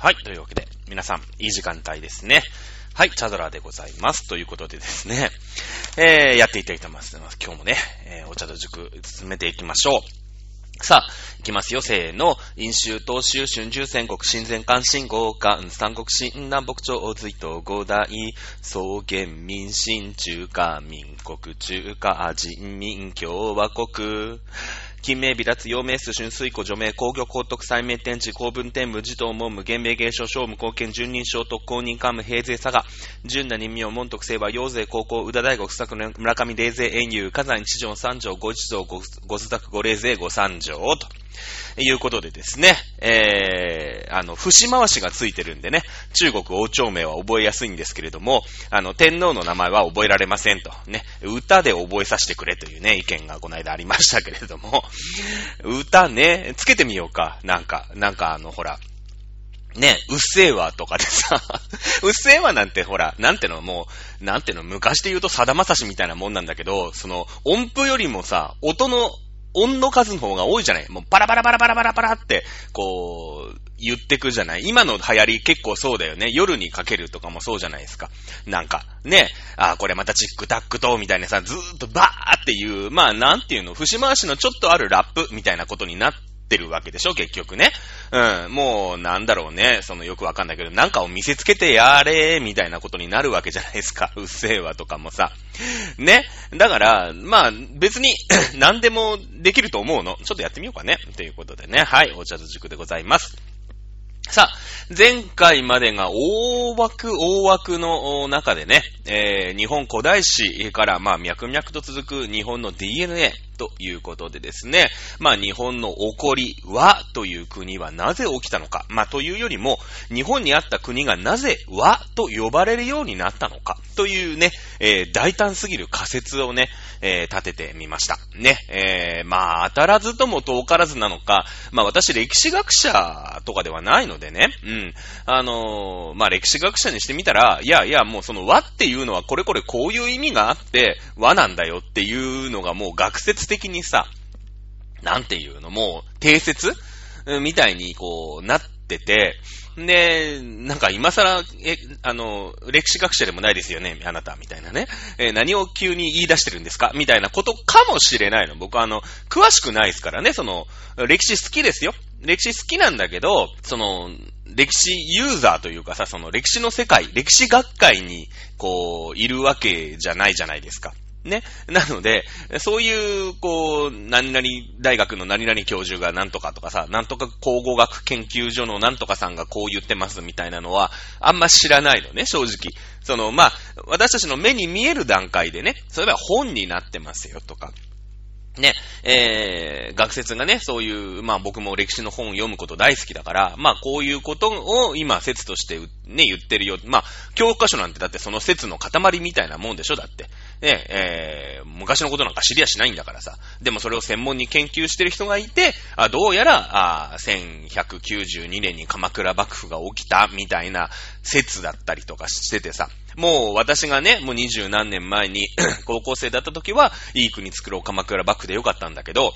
はい。というわけで、皆さん、いい時間帯ですね。はい。チャドラでございます。ということでですね、えー、やっていきたいと思います。今日もね、えー、お茶と塾進めていきましょう。さあ、いきますよ、せーの。飲酒、東州、春秋戦国、新前関新豪華、三国新南北朝、隋東五大、草原民進中華民国中華人民共和国。金名微脱、陽明数、春水湖、除名、工業高徳、再名天地、公文天無、児童門無、原名芸書、商務、貢献、準任賞、特公認官務、平税佐賀、純な任命、門徳清和、陽税、高校、宇田大学、作の村上、霊税、遠遊、火山一条、三条、五一条、五、五須作、五霊税、五三条、と。いうことでですね、えー、あの、節回しがついてるんでね、中国王朝名は覚えやすいんですけれども、あの、天皇の名前は覚えられませんと、ね、歌で覚えさせてくれというね、意見がこの間ありましたけれども、歌ね、つけてみようか、なんか、なんかあの、ほら、ね、うっせぇわとかでさ、うっせぇわなんてほら、なんてのもう、なんての昔で言うとさだまさしみたいなもんなんだけど、その音符よりもさ、音の音の数の方が多いじゃないもうバラバラバラバラバラバラって、こう、言ってくじゃない今の流行り結構そうだよね。夜にかけるとかもそうじゃないですか。なんか、ね、あ、これまたチックタックと、みたいなさ、ずーっとバーっていう、まあなんていうの、節回しのちょっとあるラップみたいなことになって、ってるわけでしょ、結局ね。うん、もう、なんだろうね、そのよくわかんないけど、なんかを見せつけてやれ、みたいなことになるわけじゃないですか。うっせぇわとかもさ。ね。だから、まあ、別に 何でもできると思うの。ちょっとやってみようかね。ということでね。はい、お茶と塾でございます。さあ、前回までが大枠、大枠の中でね、えー、日本古代史から、まあ、脈々と続く日本の DNA、ということでですね、まあ日本の起こりはという国はなぜ起きたのか、まあというよりも、日本にあった国がなぜ和と呼ばれるようになったのか。というね、えー、大胆すぎる仮説をね、えー、立ててみました。ね、えー、まあ当たらずとも遠からずなのか、まあ私歴史学者とかではないのでね、うん、あのー、まあ歴史学者にしてみたら、いやいやもうその和っていうのはこれこれこういう意味があって和なんだよっていうのがもう学説的にさ、なんていうの、もう、定説？みたいにこう、なってて、で、なんか今更、え、あの、歴史学者でもないですよね、あなた、みたいなね。え、何を急に言い出してるんですか？みたいなことかもしれないの。僕はあの、詳しくないですからね、その、歴史好きですよ。歴史好きなんだけど、その、歴史ユーザーというかさ、その歴史の世界、歴史学会に、こう、いるわけじゃないじゃないですか。ね。なので、そういう、こう、何々大学の何々教授が何とかとかさ、なんとか考古学研究所の何とかさんがこう言ってますみたいなのは、あんま知らないのね、正直。その、まあ、私たちの目に見える段階でね、それは本になってますよとか、ね、えー、学説がね、そういう、まあ僕も歴史の本を読むこと大好きだから、まあこういうことを今説としてね、言ってるよ。まあ、教科書なんてだってその説の塊みたいなもんでしょだって。ね、えー、昔のことなんか知りやしないんだからさ。でもそれを専門に研究してる人がいて、あどうやら、あ1192年に鎌倉幕府が起きたみたいな説だったりとかしててさ。もう私がね、もう二十何年前に 高校生だった時は、いい国作ろう鎌倉幕府でよかったんだけど、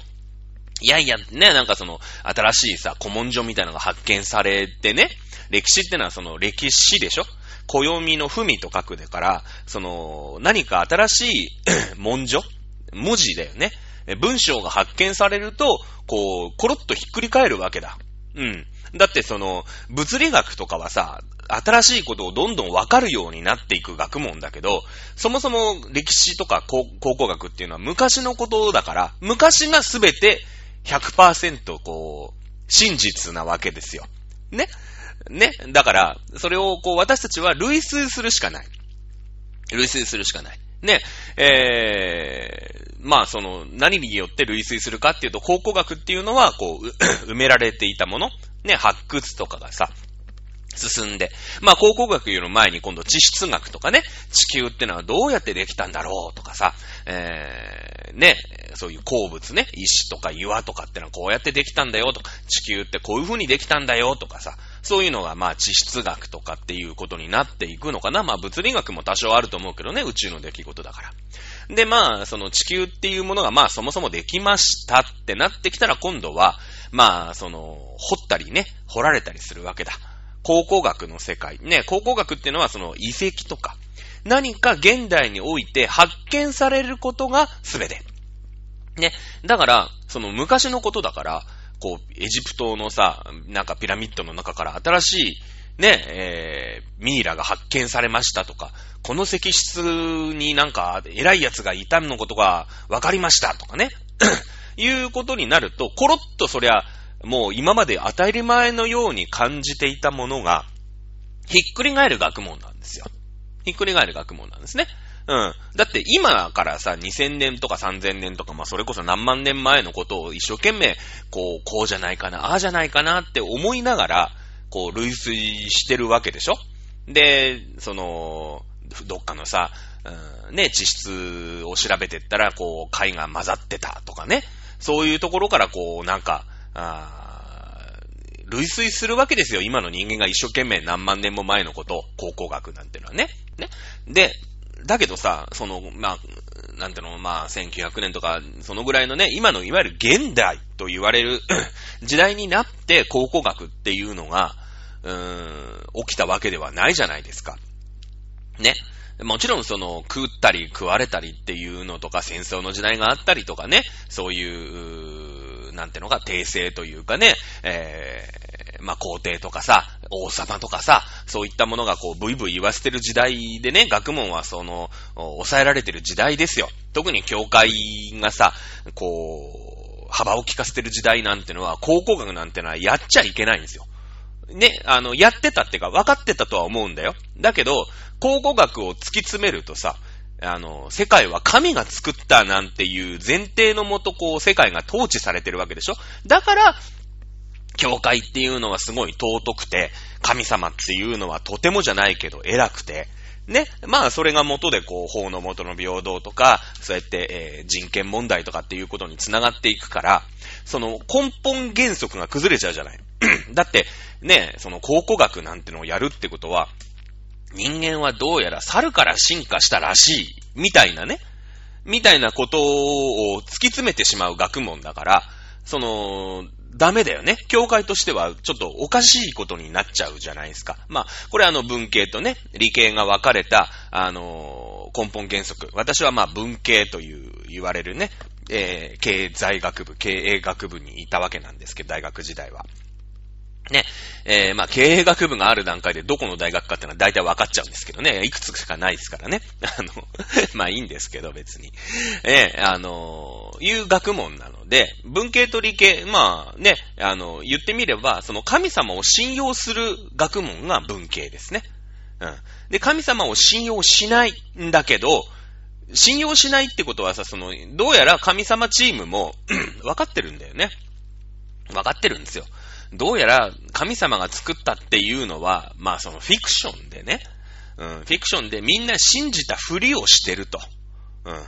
いやいや、ね、なんかその、新しいさ、古文書みたいなのが発見されてね、歴史ってのはその歴史でしょ？暦の文と書くでから、その、何か新しい 文書文字だよね。文章が発見されると、こう、コロッとひっくり返るわけだ。うん。だってその、物理学とかはさ、新しいことをどんどんわかるようになっていく学問だけど、そもそも歴史とか考古学っていうのは昔のことだから、昔がすべて100%こう、真実なわけですよ。ねねだから、それをこう私たちは類推するしかない。類推するしかない。ね、えー、まあその、何によって類推するかっていうと、考古学っていうのは、こう、埋められていたもの、ね、発掘とかがさ、進んで。まあ、考古学より前に今度地質学とかね、地球ってのはどうやってできたんだろうとかさ、えー、ね、そういう鉱物ね、石とか岩とかってのはこうやってできたんだよとか、地球ってこういう風にできたんだよとかさ、そういうのがまあ地質学とかっていうことになっていくのかな。まあ物理学も多少あると思うけどね、宇宙の出来事だから。で、まあ、その地球っていうものがまあそもそもできましたってなってきたら今度は、まあ、その、掘ったりね、掘られたりするわけだ。考古学の世界。ね、考古学っていうのはその遺跡とか、何か現代において発見されることが全て。ね。だから、その昔のことだから、こう、エジプトのさ、なんかピラミッドの中から新しい、ね、えー、ミイラが発見されましたとか、この石室になんか偉い奴がいたのことが分かりましたとかね。いうことになると、コロッとそりゃ、もう今まで当たり前のように感じていたものが、ひっくり返る学問なんですよ。ひっくり返る学問なんですね。うん。だって今からさ、2000年とか3000年とか、まあそれこそ何万年前のことを一生懸命、こう、こうじゃないかな、ああじゃないかなって思いながら、こう、類推してるわけでしょ？で、その、どっかのさ、うん、ね、地質を調べてったら、こう、貝が混ざってたとかね。そういうところから、こう、なんか、あ類推するわけですよ。今の人間が一生懸命何万年も前のこと、考古学なんてのはね。ね。で、だけどさ、その、まあ、なんていうの、まあ、1900年とか、そのぐらいのね、今のいわゆる現代と言われる時代になって考古学っていうのが、うーん、起きたわけではないじゃないですか。ね。もちろんその、食ったり食われたりっていうのとか、戦争の時代があったりとかね、そういう、なんてのか、訂正というかね、えまあ、皇帝とかさ、王様とかさ、そういったものがこう、ブイブイ言わせてる時代でね、学問はその、抑えられてる時代ですよ。特に教会がさ、こう、幅を利かせてる時代なんてのは、考古学なんてのはやっちゃいけないんですよ。ね、あの、やってたってか、分かってたとは思うんだよ。だけど、考古学を突き詰めるとさ、あの、世界は神が作ったなんていう前提のもと、こう、世界が統治されてるわけでしょ？だから、教会っていうのはすごい尊くて、神様っていうのはとてもじゃないけど偉くて、ね。まあ、それが元で、こう、法の元の平等とか、そうやって、えー、人権問題とかっていうことにつながっていくから、その根本原則が崩れちゃうじゃない。だって、ね、その考古学なんてのをやるってことは、人間はどうやら猿から進化したらしい、みたいなね。みたいなことを突き詰めてしまう学問だから、その、ダメだよね。教会としてはちょっとおかしいことになっちゃうじゃないですか。まあ、これあの文系とね、理系が分かれた、あのー、根本原則。私はまあ文系という言われるね、えー、経済学部、経営学部にいたわけなんですけど、大学時代は。ね、えー、まあ、経営学部がある段階でどこの大学かっていうのは大体分かっちゃうんですけどね、いくつしかないですからね。あの、まあいいんですけど別に。えー、あのー、いう学問なので、文系と理系、まあね、あの、言ってみれば、その神様を信用する学問が文系ですね。うん。で、神様を信用しないんだけど、信用しないってことはさ、その、どうやら神様チームも 分かってるんだよね。分かってるんですよ。どうやら神様が作ったっていうのは、まあそのフィクションでね、うん、フィクションでみんな信じたふりをしてると。うん。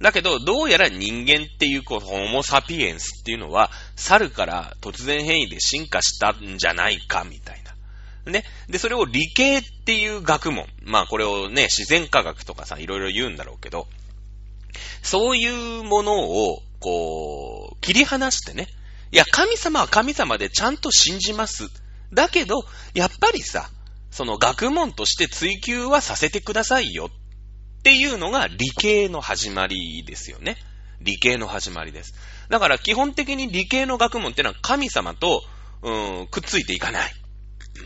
だけど、どうやら人間っていう、こう、ホモサピエンスっていうのは、猿から突然変異で進化したんじゃないか、みたいな。ね。で、それを理系っていう学問。まあ、これをね、自然科学とかさ、いろいろ言うんだろうけど、そういうものを、こう、切り離してね、いや、神様は神様でちゃんと信じます。だけど、やっぱりさ、その学問として追求はさせてくださいよっていうのが理系の始まりですよね。理系の始まりです。だから基本的に理系の学問ってのは神様と、うん、くっついていかない。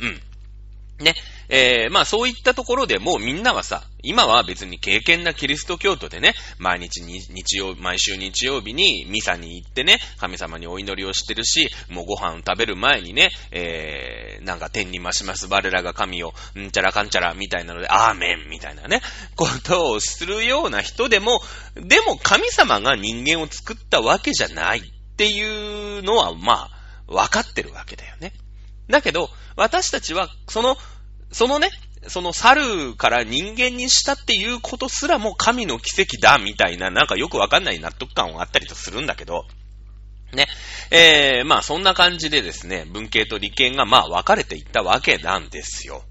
うん。ね。えー、まあそういったところでもうみんなはさ、今は別に敬虔なキリスト教徒でね、毎日日曜、毎週日曜日にミサに行ってね、神様にお祈りをしてるし、もうご飯を食べる前にね、えー、なんか天に増します我らが神を、んちゃらかんちゃらみたいなので、アーメンみたいなね、ことをするような人でも、でも神様が人間を作ったわけじゃないっていうのは、まあ、わかってるわけだよね。だけど、私たちは、その、そのね、その猿から人間にしたっていうことすらも神の奇跡だ、みたいな、なんかよくわかんない納得感があったりとするんだけど、ね。えー、まあそんな感じでですね、文系と理系がまあ分かれていったわけなんですよ。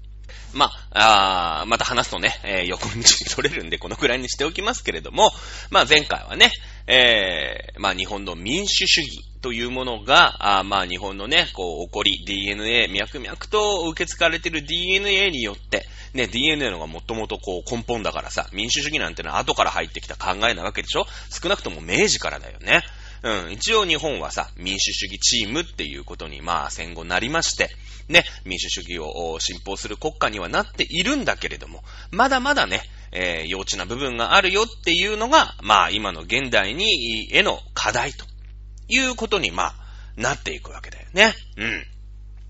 まあ、あまた話すとね、えー、横道に取れるんでこのくらいにしておきますけれども、まあ前回はね、えー、まあ日本の民主主義というものが、あまあ日本のね、こう、起こり、DNA、脈々と受け継がれてる DNA によって、ね、DNA のがもともとこう根本だからさ、民主主義なんてのは後から入ってきた考えなわけでしょ？少なくとも明治からだよね。うん、一応日本はさ、民主主義チームっていうことに、まあ戦後なりまして、ね、民主主義を信奉する国家にはなっているんだけれども、まだまだね、えー、幼稚な部分があるよっていうのが、まあ今の現代に、への課題ということに、まあ、なっていくわけだよね。うん。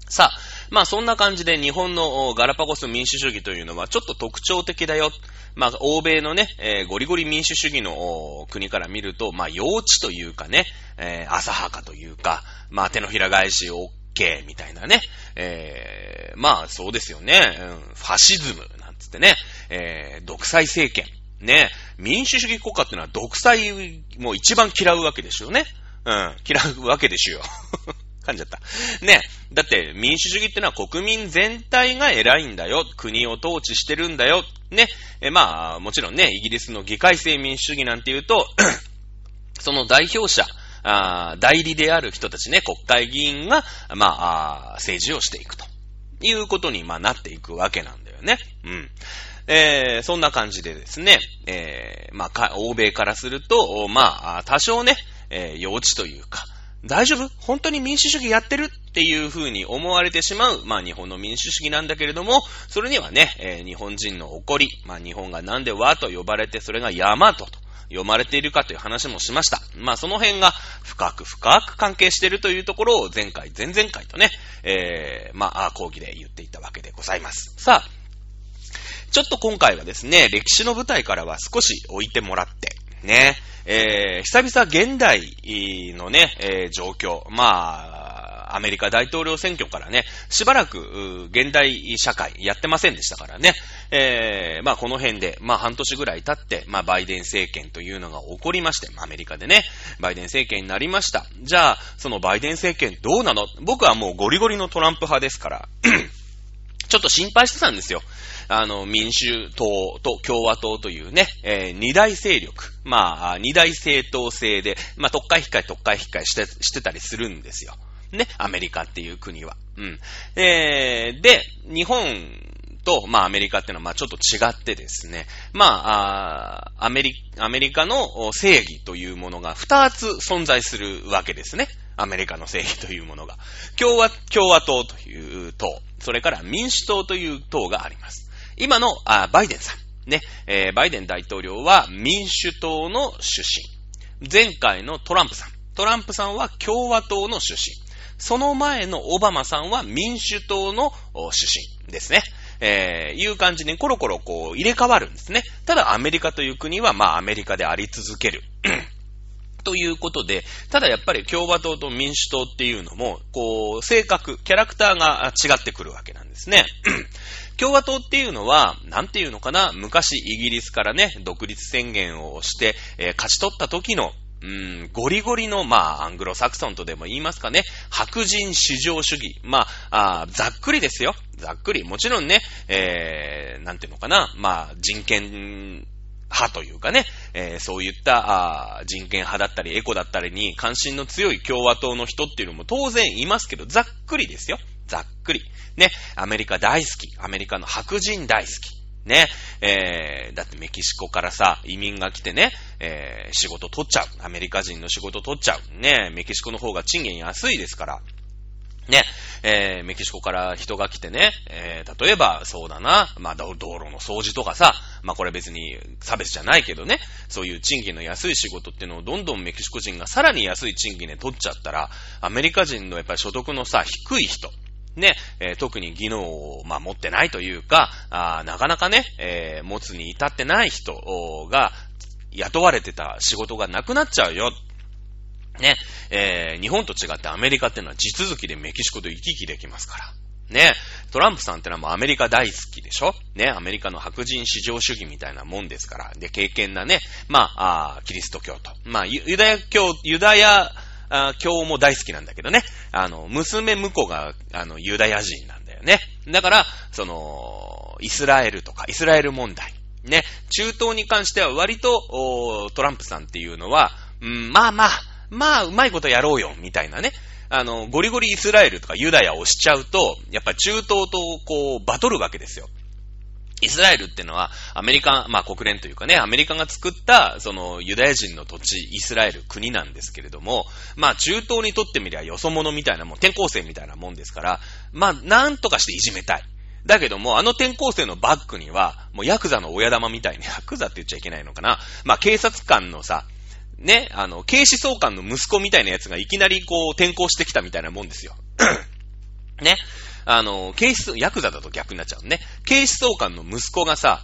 さあ、まあそんな感じで日本のガラパゴス民主主義というのはちょっと特徴的だよ。まあ欧米のね、えー、ゴリゴリ民主主義の国から見ると、まあ幼稚というかね、えー、浅はかというか、まあ手のひら返し OK みたいなね、えー、まあそうですよね、うん、ファシズムなんつってね、えー、独裁政権。ね、民主主義国家っていうのは独裁も一番嫌うわけですよね。うん、嫌うわけでしょ。噛んじゃった。ね。だって民主主義ってのは国民全体が偉いんだよ。国を統治してるんだよ。ね。えまあ、もちろんね、イギリスの議会制民主主義なんて言うと、その代表者、あ代理である人たちね、国会議員が、まあ、あ政治をしていくということに、まあ、なっていくわけなんだよね。うん。えー、そんな感じでですね、えー、まあ、欧米からすると、まあ、多少ね、えー、幼稚というか、大丈夫？本当に民主主義やってるっていう風に思われてしまう、まあ日本の民主主義なんだけれども、それにはね、えー、日本人の怒り、まあ日本がなんで和と呼ばれて、それが山とと読まれているかという話もしました。まあその辺が深く深く関係しているというところを前回、前々回とね、えー、まあ講義で言っていたわけでございます。さあ、ちょっと今回はですね、歴史の舞台からは少し置いてもらって、ね、えー、久々現代のね、えー、状況、まあ、アメリカ大統領選挙からね、しばらく、現代社会やってませんでしたからね、えー、まあこの辺で、まあ半年ぐらい経って、まあバイデン政権というのが起こりまして、アメリカでね、バイデン政権になりました。じゃあ、そのバイデン政権どうなの？僕はもうゴリゴリのトランプ派ですから、ちょっと心配してたんですよ。あの、民主党と共和党というね、えー、二大勢力。まあ、二大政党制で、まあ、特会控え特会控えして、してたりするんですよ。ね、アメリカっていう国は。うん。えー、で、日本と、まあアメリカっていうのはまあちょっと違ってですね、まあ、あアメリ、アメリカの正義というものが二つ存在するわけですね。アメリカの正義というものが。共和、共和党という党、それから民主党という党があります。今のあバイデンさん、ね、えー、バイデン大統領は民主党の出身。前回のトランプさん。トランプさんは共和党の出身。その前のオバマさんは民主党の出身ですね。えー、いう感じにコロコロこう入れ替わるんですね。ただアメリカという国はまあアメリカであり続ける。ということで、ただやっぱり共和党と民主党っていうのも、こう、性格、キャラクターが違ってくるわけなんですね。共和党っていうのは、なんていうのかな、昔イギリスからね、独立宣言をして、えー、勝ち取った時の、うん、ゴリゴリの、まあ、アングロサクソンとでも言いますかね、白人至上主義。まあ、あざっくりですよ。ざっくり。もちろんね、えー、なんていうのかな、まあ、人権派というかね、えー、そういったあ人権派だったりエコだったりに関心の強い共和党の人っていうのも当然いますけど、ざっくりですよ。ざっくり。ね、アメリカ大好き。アメリカの白人大好き。ね、えー、だってメキシコからさ、移民が来てね、えー、仕事取っちゃう。アメリカ人の仕事取っちゃう。ね、メキシコの方が賃金安いですから。ね、えー、メキシコから人が来てね、えー、例えば、そうだな、まあ、道路の掃除とかさ、まあ、これ別に差別じゃないけどね、そういう賃金の安い仕事っていうのをどんどんメキシコ人がさらに安い賃金で取っちゃったら、アメリカ人のやっぱり所得のさ、低い人、ね、えー、特に技能を、まあ、持ってないというか、あなかなかね、えー、持つに至ってない人が雇われてた仕事がなくなっちゃうよ。ね、えー、日本と違ってアメリカっていうのは地続きでメキシコと行き来できますから。ね、トランプさんってのはもうアメリカ大好きでしょ？ね、アメリカの白人至上主義みたいなもんですから。で、敬虔なね、まあ、あキリスト教徒。まあ、ユダヤ教、ユダヤ教も大好きなんだけどね。あの、娘婿が、あの、ユダヤ人なんだよね。だから、その、イスラエルとか、イスラエル問題。ね、中東に関しては割と、トランプさんっていうのは、うん、まあまあ、まあ、うまいことやろうよ、みたいなね。あの、ゴリゴリイスラエルとかユダヤをしちゃうと、やっぱ中東とこう、バトるわけですよ。イスラエルってのは、アメリカ、まあ国連というかね、アメリカが作った、そのユダヤ人の土地、イスラエル国なんですけれども、まあ中東にとってみりゃよそ者みたいなもん、転校生みたいなもんですから、まあなんとかしていじめたい。だけども、あの転校生のバッグには、もうヤクザの親玉みたいに、ヤクザって言っちゃいけないのかな。まあ警察官のさ、ね、あの、警視総監の息子みたいなやつがいきなりこう転校してきたみたいなもんですよ。ね。あの、警視、ヤクザだと逆になっちゃうね。警視総監の息子がさ、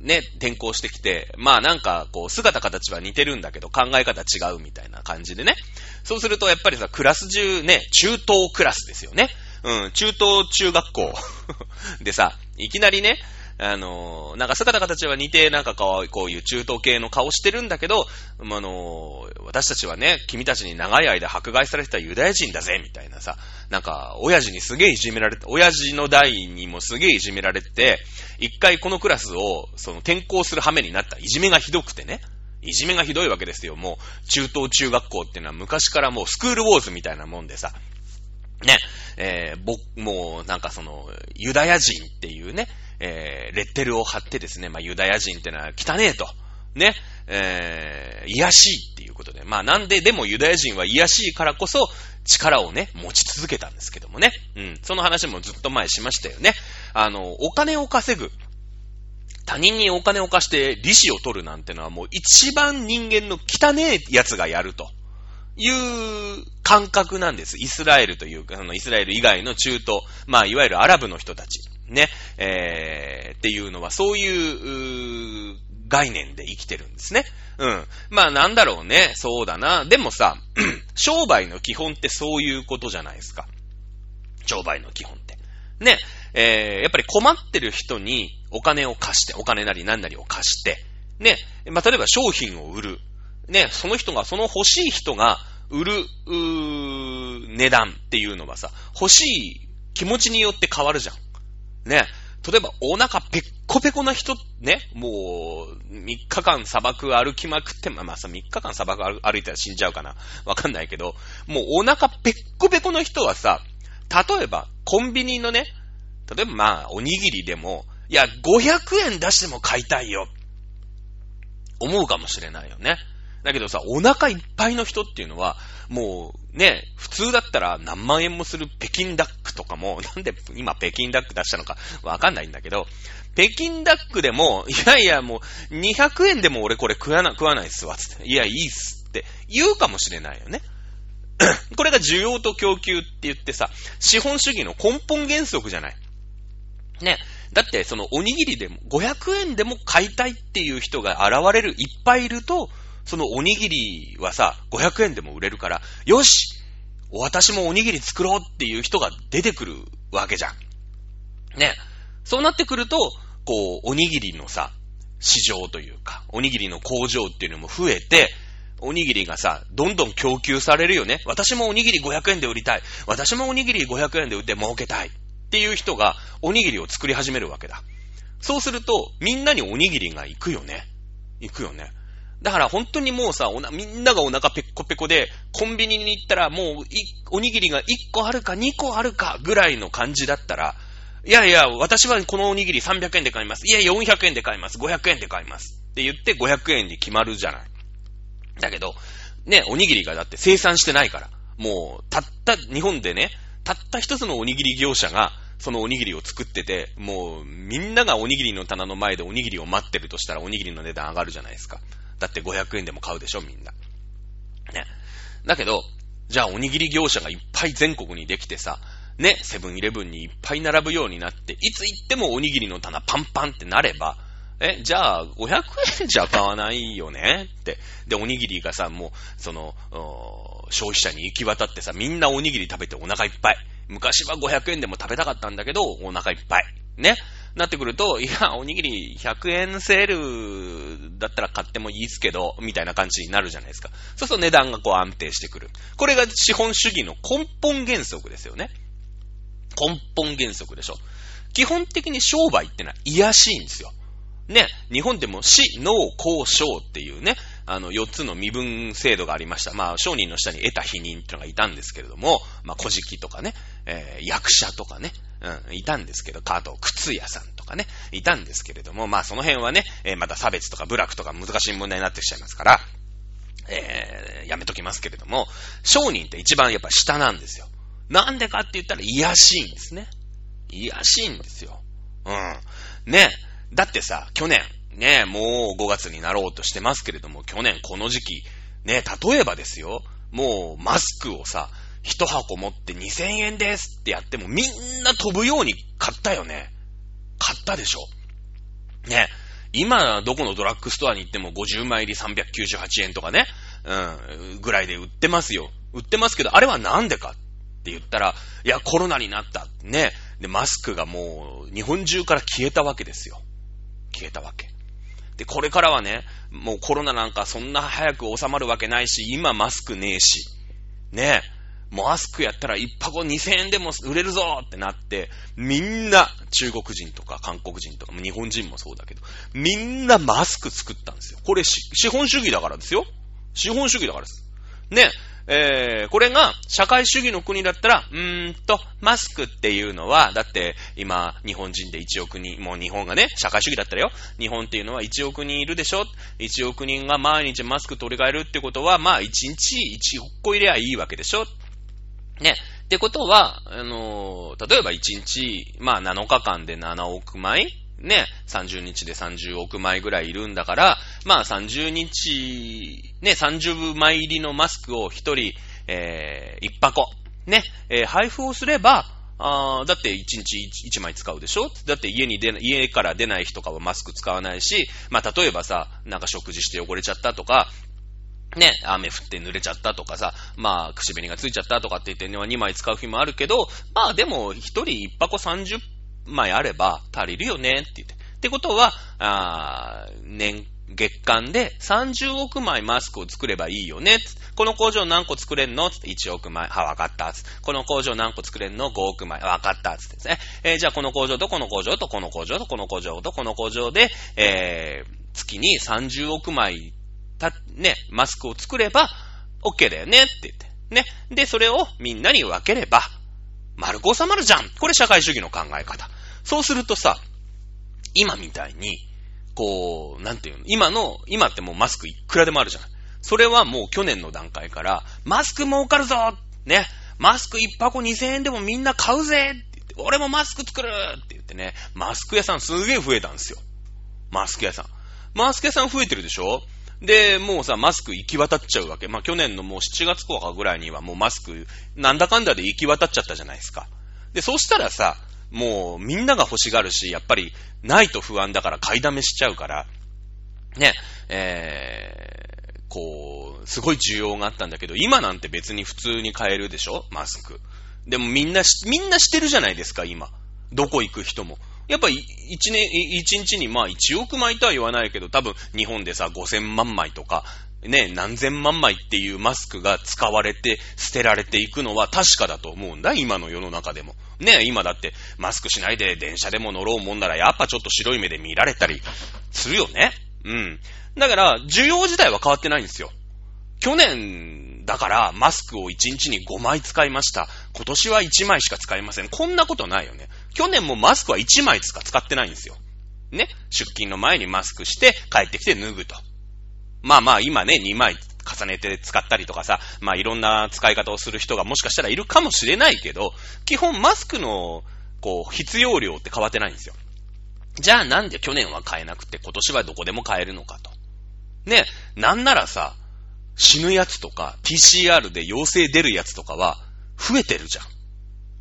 ね、転校してきて、まあなんか、こう、姿形は似てるんだけど、考え方違うみたいな感じでね。そうすると、やっぱりさ、クラス中ね、中等クラスですよね。うん、中等中学校 でさ、いきなりね、あの、なんか姿形は似て、なんかこうこういう中東系の顔してるんだけど、あの、私たちはね、君たちに長い間迫害されてたユダヤ人だぜ、みたいなさ、なんか、親父にすげえいじめられて、親父の代にもすげえいじめられて、一回このクラスを、その転校する羽目になった。いじめがひどくてね。いじめがひどいわけですよ。もう、中東中学校っていうのは昔からもうスクールウォーズみたいなもんでさ、ね、えー、ぼ、もう、なんかその、ユダヤ人っていうね、えー、レッテルを貼ってですね、まあ、ユダヤ人ってのは汚えと。ね、えー、癒しいっていうことで。まあなんで、でもユダヤ人は癒しいからこそ力をね、持ち続けたんですけどもね。うん。その話もずっと前しましたよね。あの、お金を稼ぐ。他人にお金を貸して利子を取るなんてのはもう一番人間の汚えやつがやるという感覚なんです。イスラエルというか、そのイスラエル以外の中東、まあいわゆるアラブの人たち。ね、えー、っていうのは、そういう、概念で生きてるんですね。うん。まあなんだろうね。そうだな。でもさ、商売の基本ってそういうことじゃないですか。商売の基本って。ね。えー、やっぱり困ってる人にお金を貸して、お金なり何なりを貸して、ね。まあ例えば商品を売る。ね。その人が、その欲しい人が売る、う、値段っていうのはさ、欲しい気持ちによって変わるじゃん。ね。例えば、お腹ペッコペコな人、ね、もう、3日間砂漠歩きまくって、まあまあさ、3日間砂漠歩いたら死んじゃうかな。わかんないけど、もうお腹ペッコペコの人はさ、例えば、コンビニのね、例えばまあ、おにぎりでも、いや、500円出しても買いたいよ。思うかもしれないよね。だけどさ、お腹いっぱいの人っていうのは、もうね、普通だったら何万円もする北京ダックとかも、なんで今北京ダック出したのかわかんないんだけど、北京ダックでも、いやいやもう200円でも俺これ食わな、食わないっすわ、つって。いや、いいっすって言うかもしれないよね。これが需要と供給って言ってさ、資本主義の根本原則じゃない。ね。だって、そのおにぎりでも、500円でも買いたいっていう人が現れる、いっぱいいると、そのおにぎりはさ、500円でも売れるから、よし私もおにぎり作ろうっていう人が出てくるわけじゃん。ね。そうなってくると、こう、おにぎりのさ、市場というか、おにぎりの工場っていうのも増えて、おにぎりがさ、どんどん供給されるよね。私もおにぎり500円で売りたい。私もおにぎり500円で売って儲けたい。っていう人が、おにぎりを作り始めるわけだ。そうすると、みんなにおにぎりが行くよね。行くよね。だから本当にもうさ、みんながお腹ペッコペコで、コンビニに行ったらもう、おにぎりが1個あるか2個あるかぐらいの感じだったら、いやいや、私はこのおにぎり300円で買います。いや、400円で買います。500円で買います。って言って500円に決まるじゃない。だけど、ね、おにぎりがだって生産してないから。もう、たった、日本でね、たった一つのおにぎり業者が、そのおにぎりを作ってて、もう、みんながおにぎりの棚の前でおにぎりを待ってるとしたら、おにぎりの値段上がるじゃないですか。だって500円でも買うでしょ、みんな。ね。だけど、じゃあおにぎり業者がいっぱい全国にできてさ、ね、セブンイレブンにいっぱい並ぶようになって、いつ行ってもおにぎりの棚パンパンってなれば、え、じゃあ、500円じゃ買わないよね？って。で、おにぎりがさ、もう、その、消費者に行き渡ってさ、みんなおにぎり食べてお腹いっぱい。昔は500円でも食べたかったんだけど、お腹いっぱい。ね。なってくると、いや、おにぎり100円セールだったら買ってもいいっすけど、みたいな感じになるじゃないですか。そうすると値段がこう安定してくる。これが資本主義の根本原則ですよね。根本原則でしょ。基本的に商売ってのは癒しいんですよ。ね、日本でも死、農、交渉っていうね、あの、4つの身分制度がありました。まあ、商人の下に得た否認っていうのがいたんですけれども、まあ、小敷とかね、えー、役者とかね、うん、いたんですけど、あと、靴屋さんとかね、いたんですけれども、まあ、その辺はね、えー、また差別とか部落とか難しい問題になってきちゃいますから、えー、やめときますけれども、商人って一番やっぱ下なんですよ。なんでかって言ったら、癒やしいんですね。癒やしいんですよ。うん。ね。だってさ、去年、ね、もう5月になろうとしてますけれども、去年この時期、ね、例えばですよ、もうマスクをさ、一箱持って2000円ですってやってもみんな飛ぶように買ったよね。買ったでしょ。ね。今、どこのドラッグストアに行っても50枚入り398円とかね、うん、ぐらいで売ってますよ。売ってますけど、あれはなんでかって言ったら、いや、コロナになった。ね。で、マスクがもう、日本中から消えたわけですよ。消えたわけ。で、これからはね、もうコロナなんかそんな早く収まるわけないし、今マスクねえし、ね。マスクやったら一箱2000円でも売れるぞってなって、みんな、中国人とか韓国人とか、日本人もそうだけど、みんなマスク作ったんですよ。これ資本主義だからですよ。資本主義だからです。ね。えー、これが社会主義の国だったら、うーんと、マスクっていうのは、だって今、日本人で1億人、もう日本がね、社会主義だったらよ、日本っていうのは1億人いるでしょ ?1 億人が毎日マスク取り替えるってことは、まあ1日1億個入れゃいいわけでしょね。ってことは、あのー、例えば1日、まあ7日間で7億枚ね、30日で30億枚ぐらいいるんだから、まあ30日、ね、30枚入りのマスクを1人、えー、1箱、ね、えー、配布をすれば、あだって1日 1, 1枚使うでしょ？だって家に出、家から出ない日とかはマスク使わないし、まあ例えばさ、なんか食事して汚れちゃったとか、ね、雨降って濡れちゃったとかさ、まあ、口紅がついちゃったとかって言って2枚使う日もあるけど、まあでも、1人1箱30枚あれば足りるよねって言って。ってことは、あ年、月間で30億枚マスクを作ればいいよね。この工場何個作れんの？つって1億枚。は、わかった。つこの工場何個作れんの ?5 億枚。わかった。つですね。えー、じゃあこの工場とこの工場とこの工場とこの工場とこの工場で、えー、月に30億枚た、ね、マスクを作れば、OK だよねって言って。ね。で、それをみんなに分ければ、丸く収まるじゃんこれ社会主義の考え方。そうするとさ、今みたいに、こう、なんていうの？今の、今ってもうマスクいくらでもあるじゃん。それはもう去年の段階から、マスク儲かるぞね。マスク一箱2000円でもみんな買うぜって言って、俺もマスク作るって言ってね、マスク屋さんすげえ増えたんですよ。マスク屋さん。マスク屋さん増えてるでしょ？で、もうさ、マスク行き渡っちゃうわけ。まあ、去年のもう7月後かぐらいにはもうマスク、なんだかんだで行き渡っちゃったじゃないですか。で、そうしたらさ、もうみんなが欲しがるし、やっぱりないと不安だから買いだめしちゃうから、ね、えー、こう、すごい需要があったんだけど、今なんて別に普通に買えるでしょ？マスク。でもみんなみんなしてるじゃないですか、今。どこ行く人も。やっぱり一年、一日にまあ1億枚とは言わないけど、多分日本でさ5000万枚とか、ね、何千万枚っていうマスクが使われて捨てられていくのは確かだと思うんだ、今の世の中でも。ね、今だってマスクしないで電車でも乗ろうもんならやっぱちょっと白い目で見られたりするよね。うん。だから、需要自体は変わってないんですよ。去年だからマスクを1日に5枚使いました。今年は1枚しか使いません。こんなことないよね。去年もマスクは1枚しか使ってないんですよ。ね。出勤の前にマスクして帰ってきて脱ぐと。まあまあ今ね、2枚重ねて使ったりとかさ、まあいろんな使い方をする人がもしかしたらいるかもしれないけど、基本マスクの、こう、必要量って変わってないんですよ。じゃあなんで去年は買えなくて今年はどこでも買えるのかと。ね、なんならさ、死ぬやつとか PCR で陽性出るやつとかは増えてるじゃん。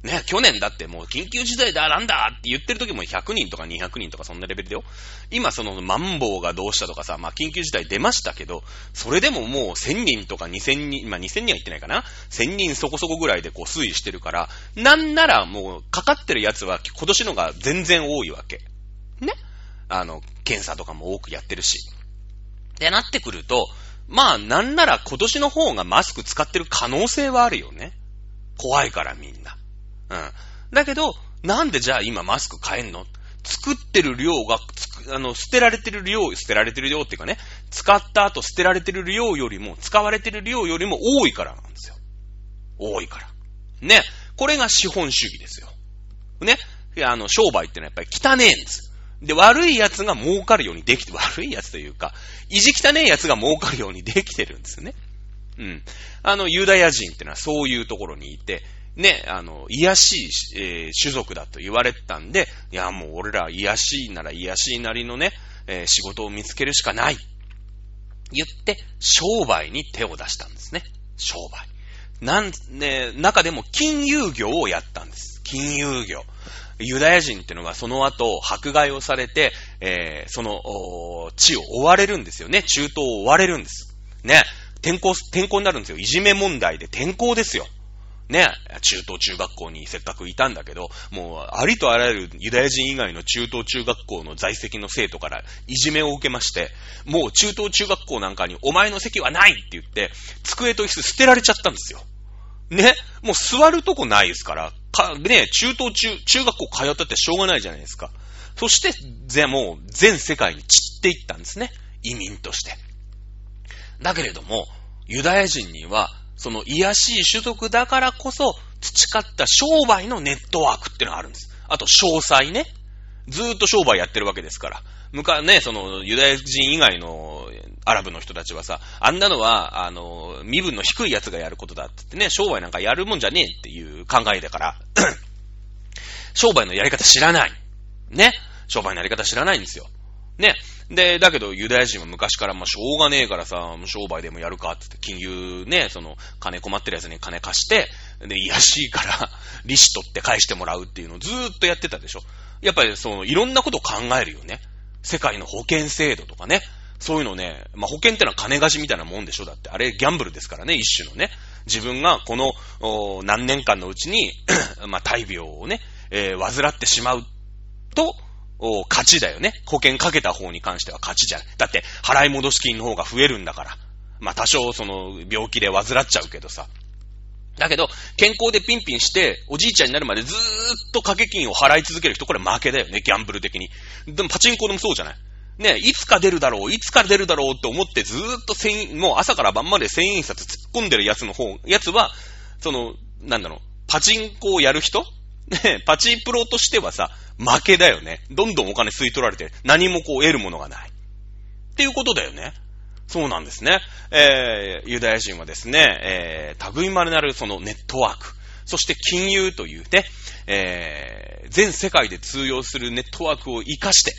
ね、去年だってもう緊急事態だ、なんだって言ってる時も100人とか200人とかそんなレベルだよ。今そのマンボウがどうしたとかさ、まあ緊急事態出ましたけど、それでももう1000人とか2000人、まあ2000人は言ってないかな ?1000 人そこそこぐらいでこう推移してるから、なんならもうかかってるやつは今年のが全然多いわけ。ね？あの、検査とかも多くやってるし。ってなってくると、まあなんなら今年の方がマスク使ってる可能性はあるよね。怖いからみんな。うん。だけど、なんでじゃあ今マスク買えんの？作ってる量が、あの、捨てられてる量、捨てられてる量っていうかね、使った後捨てられてる量よりも、使われてる量よりも多いからなんですよ。多いから。ね。これが資本主義ですよ。ね。あの、商売ってのはやっぱり汚えんです。で、悪い奴が儲かるようにできて、悪い奴というか、意地汚ねえ奴が儲かるようにできてるんですよね。うん。あの、ユダヤ人ってのはそういうところにいて、ね、あの、癒しい、えー、種族だと言われてたんで、いや、もう俺ら癒しいなら癒しいなりのね、えー、仕事を見つけるしかない。言って、商売に手を出したんですね。商売。なん、ね、中でも金融業をやったんです。金融業。ユダヤ人ってのがその後、迫害をされて、えー、その、地を追われるんですよね。中東を追われるんです。ね。転校、転校になるんですよ。いじめ問題で転校ですよ。ね、中等中学校にせっかくいたんだけど、もう、ありとあらゆるユダヤ人以外の中等中学校の在籍の生徒からいじめを受けまして、もう中等中学校なんかにお前の席はないって言って、机と椅子捨てられちゃったんですよ。ね、もう座るとこないですから、か、ね、中等中、中学校通ったってしょうがないじゃないですか。そして、ぜ、もう、全世界に散っていったんですね。移民として。だけれども、ユダヤ人には、その癒しい種族だからこそ培った商売のネットワークっていうのがあるんです。あと、詳細ね。ずーっと商売やってるわけですから。昔ね、その、ユダヤ人以外のアラブの人たちはさ、あんなのは、あの、身分の低い奴がやることだって言ってね、商売なんかやるもんじゃねえっていう考えだから、商売のやり方知らない。ね。商売のやり方知らないんですよ。ね。で、だけどユダヤ人は昔からまあしょうがねえからさ、商売でもやるかってって金融ね、その金困ってる奴に金貸して、で、癒しいから 利子取って返してもらうっていうのをずーっとやってたでしょ。やっぱりそのいろんなことを考えるよね。世界の保険制度とかね。そういうのね、まあ、保険ってのは金貸しみたいなもんでしょだって。あれギャンブルですからね、一種のね。自分がこの何年間のうちに まあ、大病をね、えー、患ってしまうと、お勝ちだよね。保険かけた方に関しては勝ちじゃん。だって、払い戻し金の方が増えるんだから。まあ、多少その、病気で患っちゃうけどさ。だけど、健康でピンピンして、おじいちゃんになるまでずーっと掛け金を払い続ける人、これ負けだよね、ギャンブル的に。でも、パチンコでもそうじゃないね、いつか出るだろう、いつか出るだろうって思ってずーっと千、もう朝から晩まで千円札突っ込んでるやつの方、やつは、その、なんだろう、パチンコをやる人ね、パチプロとしてはさ、負けだよね。どんどんお金吸い取られて、何もこう得るものがない。っていうことだよね。そうなんですね。えー、ユダヤ人はですね、えー、類まれなるそのネットワーク、そして金融というね、えー、全世界で通用するネットワークを活かして、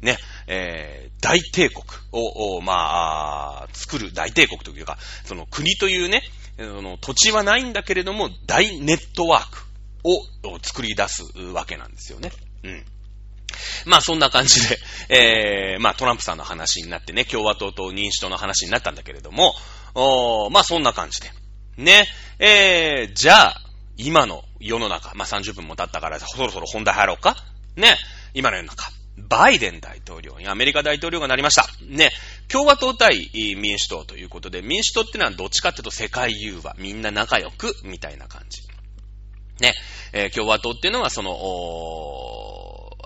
ね、えー、大帝国を、まあ、作る大帝国というか、その国というね、その土地はないんだけれども、大ネットワークを作り出すわけなんですよね。うん。まあそんな感じで、えー、まあトランプさんの話になってね、共和党と民主党の話になったんだけれども、おまあそんな感じで。ね、えー、じゃあ、今の世の中、まあ30分も経ったから、そろそろ本題入ろうかね、今の世の中。バイデン大統領にアメリカ大統領がなりました。ね、共和党対民主党ということで、民主党ってのはどっちかっていうと世界融和、みんな仲良く、みたいな感じ。ね、えー、共和党っていうのはその、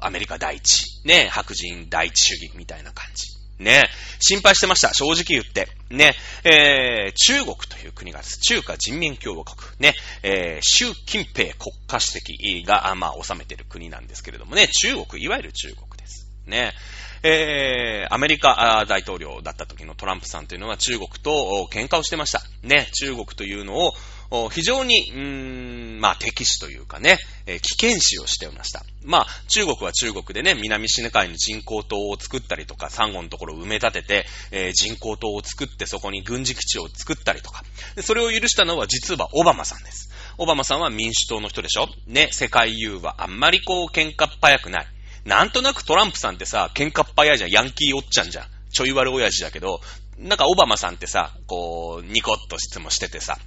アメリカ第一、ね、白人第一主義みたいな感じ。ね、心配してました。正直言って。ね、えー、中国という国がです。中華人民共和国。ね、えー、習近平国家主席が、まあ、治めてる国なんですけれどもね、中国、いわゆる中国です。ね、えー、アメリカ大統領だった時のトランプさんというのは中国と喧嘩をしてました。ね、中国というのを非常に、うーん、まあ、敵視というかね、えー、危険視をしていました。まあ、中国は中国でね、南シネ海に人工島を作ったりとか、サンゴのところを埋め立てて、えー、人工島を作ってそこに軍事基地を作ったりとか。それを許したのは実はオバマさんです。オバマさんは民主党の人でしょ？ね、世界優はあんまりこう喧嘩っ早くない。なんとなくトランプさんってさ、喧嘩っ早いじゃん。ヤンキーおっちゃんじゃん。ちょい悪親父だけど、なんかオバマさんってさ、こう、ニコッと質問しててさ、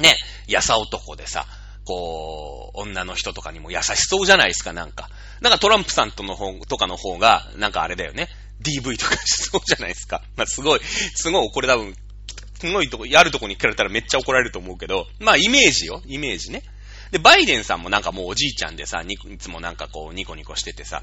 ね、やさ男でさ、こう、女の人とかにも優しそうじゃないですか、なんか。なんかトランプさんとの方、とかの方が、なんかあれだよね。DV とかしそうじゃないですか。まあ、すごい、すごい、これ多分、すごいとこ、やるとこに聞かれたらめっちゃ怒られると思うけど、まあ、イメージよ、イメージね。で、バイデンさんもなんかもうおじいちゃんでさ、いつもなんかこう、ニコニコしててさ、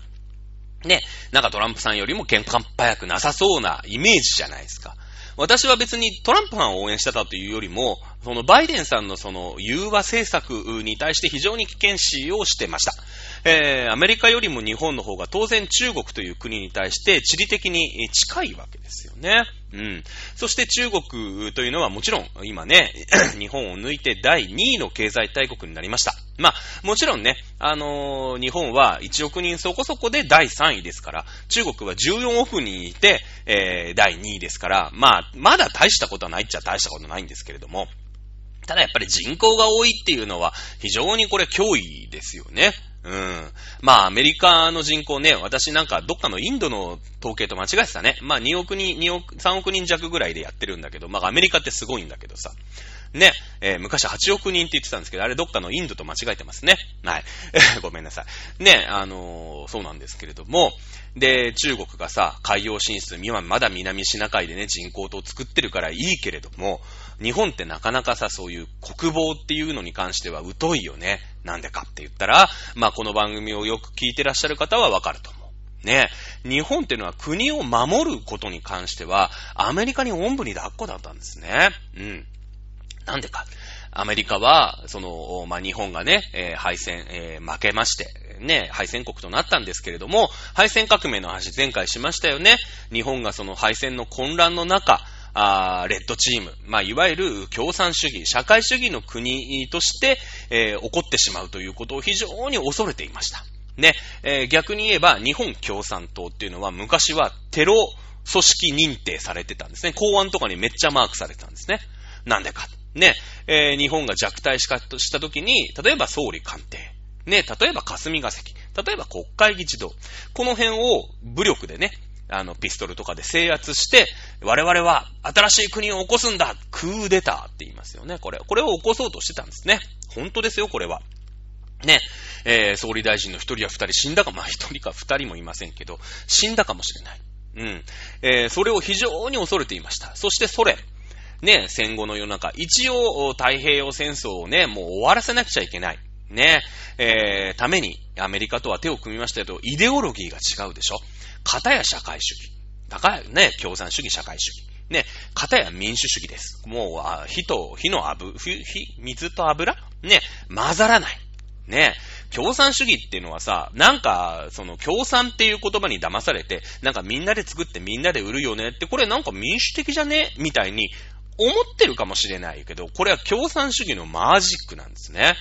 ね、なんかトランプさんよりも喧嘩っ早くなさそうなイメージじゃないですか。私は別にトランプさんを応援してたというよりも、そのバイデンさんのその融和政策に対して非常に危険視をしてました。えー、アメリカよりも日本の方が当然中国という国に対して地理的に近いわけですよね。うん。そして中国というのはもちろん今ね、日本を抜いて第2位の経済大国になりました。まあ、もちろんね、あのー、日本は1億人そこそこで第3位ですから、中国は14億人いて、えー、第2位ですから、まあ、まだ大したことはないっちゃ大したことないんですけれども、ただやっぱり人口が多いっていうのは非常にこれ脅威ですよね。うん。まあ、アメリカの人口ね、私なんかどっかのインドの統計と間違えてたね。まあ、2億人、2億、3億人弱ぐらいでやってるんだけど、まあ、アメリカってすごいんだけどさ。ね、えー、昔8億人って言ってたんですけど、あれどっかのインドと間違えてますね。はい。ごめんなさい。ね、あのー、そうなんですけれども、で、中国がさ、海洋進出、今まだ南シナ海でね、人口と作ってるからいいけれども、日本ってなかなかさ、そういう国防っていうのに関しては疎いよね。なんでかって言ったら、まあこの番組をよく聞いてらっしゃる方はわかると思う。ね。日本っていうのは国を守ることに関しては、アメリカにおんぶに抱っこだったんですね。うん。なんでか。アメリカは、その、まあ、日本がね、えー、敗戦、えー、負けまして、ね、敗戦国となったんですけれども、敗戦革命の話前回しましたよね。日本がその敗戦の混乱の中、あレッドチーム、まあ、いわゆる共産主義、社会主義の国として、えー、起こってしまうということを非常に恐れていました。ね、えー、逆に言えば日本共産党っていうのは昔はテロ組織認定されてたんですね。公安とかにめっちゃマークされてたんですね。なんでか。ね、えー、日本が弱体化した時に、例えば総理官邸、ね、例えば霞が関、例えば国会議事堂、この辺を武力でね、あの、ピストルとかで制圧して、我々は新しい国を起こすんだクーデターって言いますよね、これ。これを起こそうとしてたんですね。本当ですよ、これは。ね、えー、総理大臣の一人や二人死んだか、まあ一人か二人もいませんけど、死んだかもしれない。うん。えー、それを非常に恐れていました。そしてソ連。ね、戦後の世の中。一応、太平洋戦争をね、もう終わらせなくちゃいけない。ね、えー、ためにアメリカとは手を組みましたけど、イデオロギーが違うでしょ。片や社会主義。高い、ね、共産主義、社会主義。ね、片や民主主義です。もう、あ火と、火の油、火、水と油？ね、混ざらない。ね、共産主義っていうのはさ、なんか、その共産っていう言葉に騙されて、なんかみんなで作ってみんなで売るよねって、これなんか民主的じゃね？みたいに思ってるかもしれないけど、これは共産主義のマジックなんですね。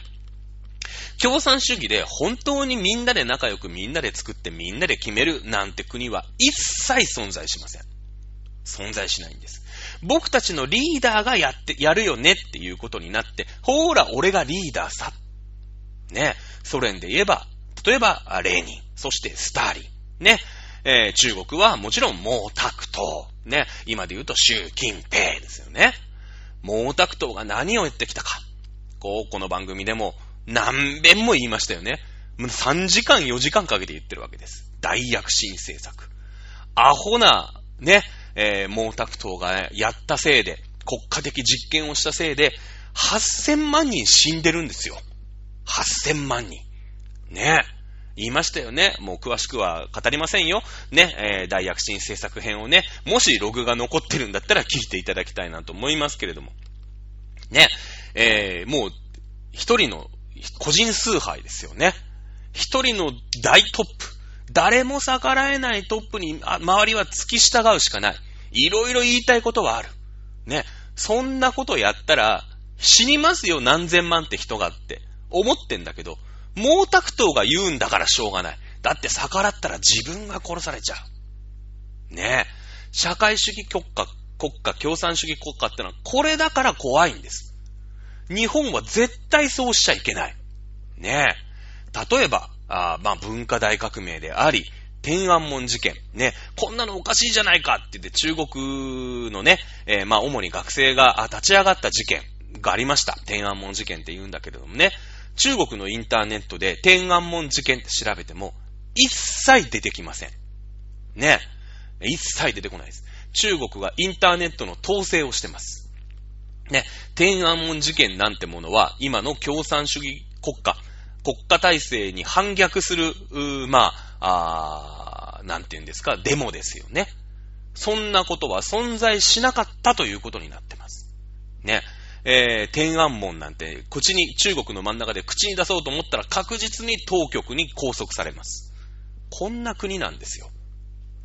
共産主義で本当にみんなで仲良くみんなで作ってみんなで決めるなんて国は一切存在しません。存在しないんです。僕たちのリーダーがやって、やるよねっていうことになって、ほーら、俺がリーダーさ。ね。ソ連で言えば、例えば、レーニン、そしてスターリン。ね。えー、中国はもちろん毛沢東。ね。今で言うと習近平ですよね。毛沢東が何を言ってきたか。こう、この番組でも何遍も言いましたよね。もう3時間4時間かけて言ってるわけです。大躍進政策。アホな、ね、えー、毛沢東がやったせいで、国家的実験をしたせいで、8000万人死んでるんですよ。8000万人。ね。言いましたよね。もう詳しくは語りませんよ。ね、えー、大躍進政策編をね、もしログが残ってるんだったら聞いていただきたいなと思いますけれども。ね、えー、もう、一人の個人崇拝ですよね。一人の大トップ。誰も逆らえないトップに、周りは付き従うしかない。いろいろ言いたいことはある。ね。そんなことやったら、死にますよ、何千万って人がって。思ってんだけど、毛沢東が言うんだからしょうがない。だって逆らったら自分が殺されちゃう。ね。社会主義国家、国家、共産主義国家ってのは、これだから怖いんです。日本は絶対そうしちゃいけない。ねえ。例えば、あまあ、文化大革命であり、天安門事件。ね、こんなのおかしいじゃないかって言って中国のね、えー、まあ、主に学生が立ち上がった事件がありました。天安門事件って言うんだけれどもね、中国のインターネットで天安門事件って調べても、一切出てきません。ね、一切出てこないです。中国がインターネットの統制をしてます。ね、天安門事件なんてものは、今の共産主義国家、国家体制に反逆する、まあ、ああなんて言うんですか、デモですよね。そんなことは存在しなかったということになってます。ね。えー、天安門なんて、口に、中国の真ん中で口に出そうと思ったら確実に当局に拘束されます。こんな国なんですよ。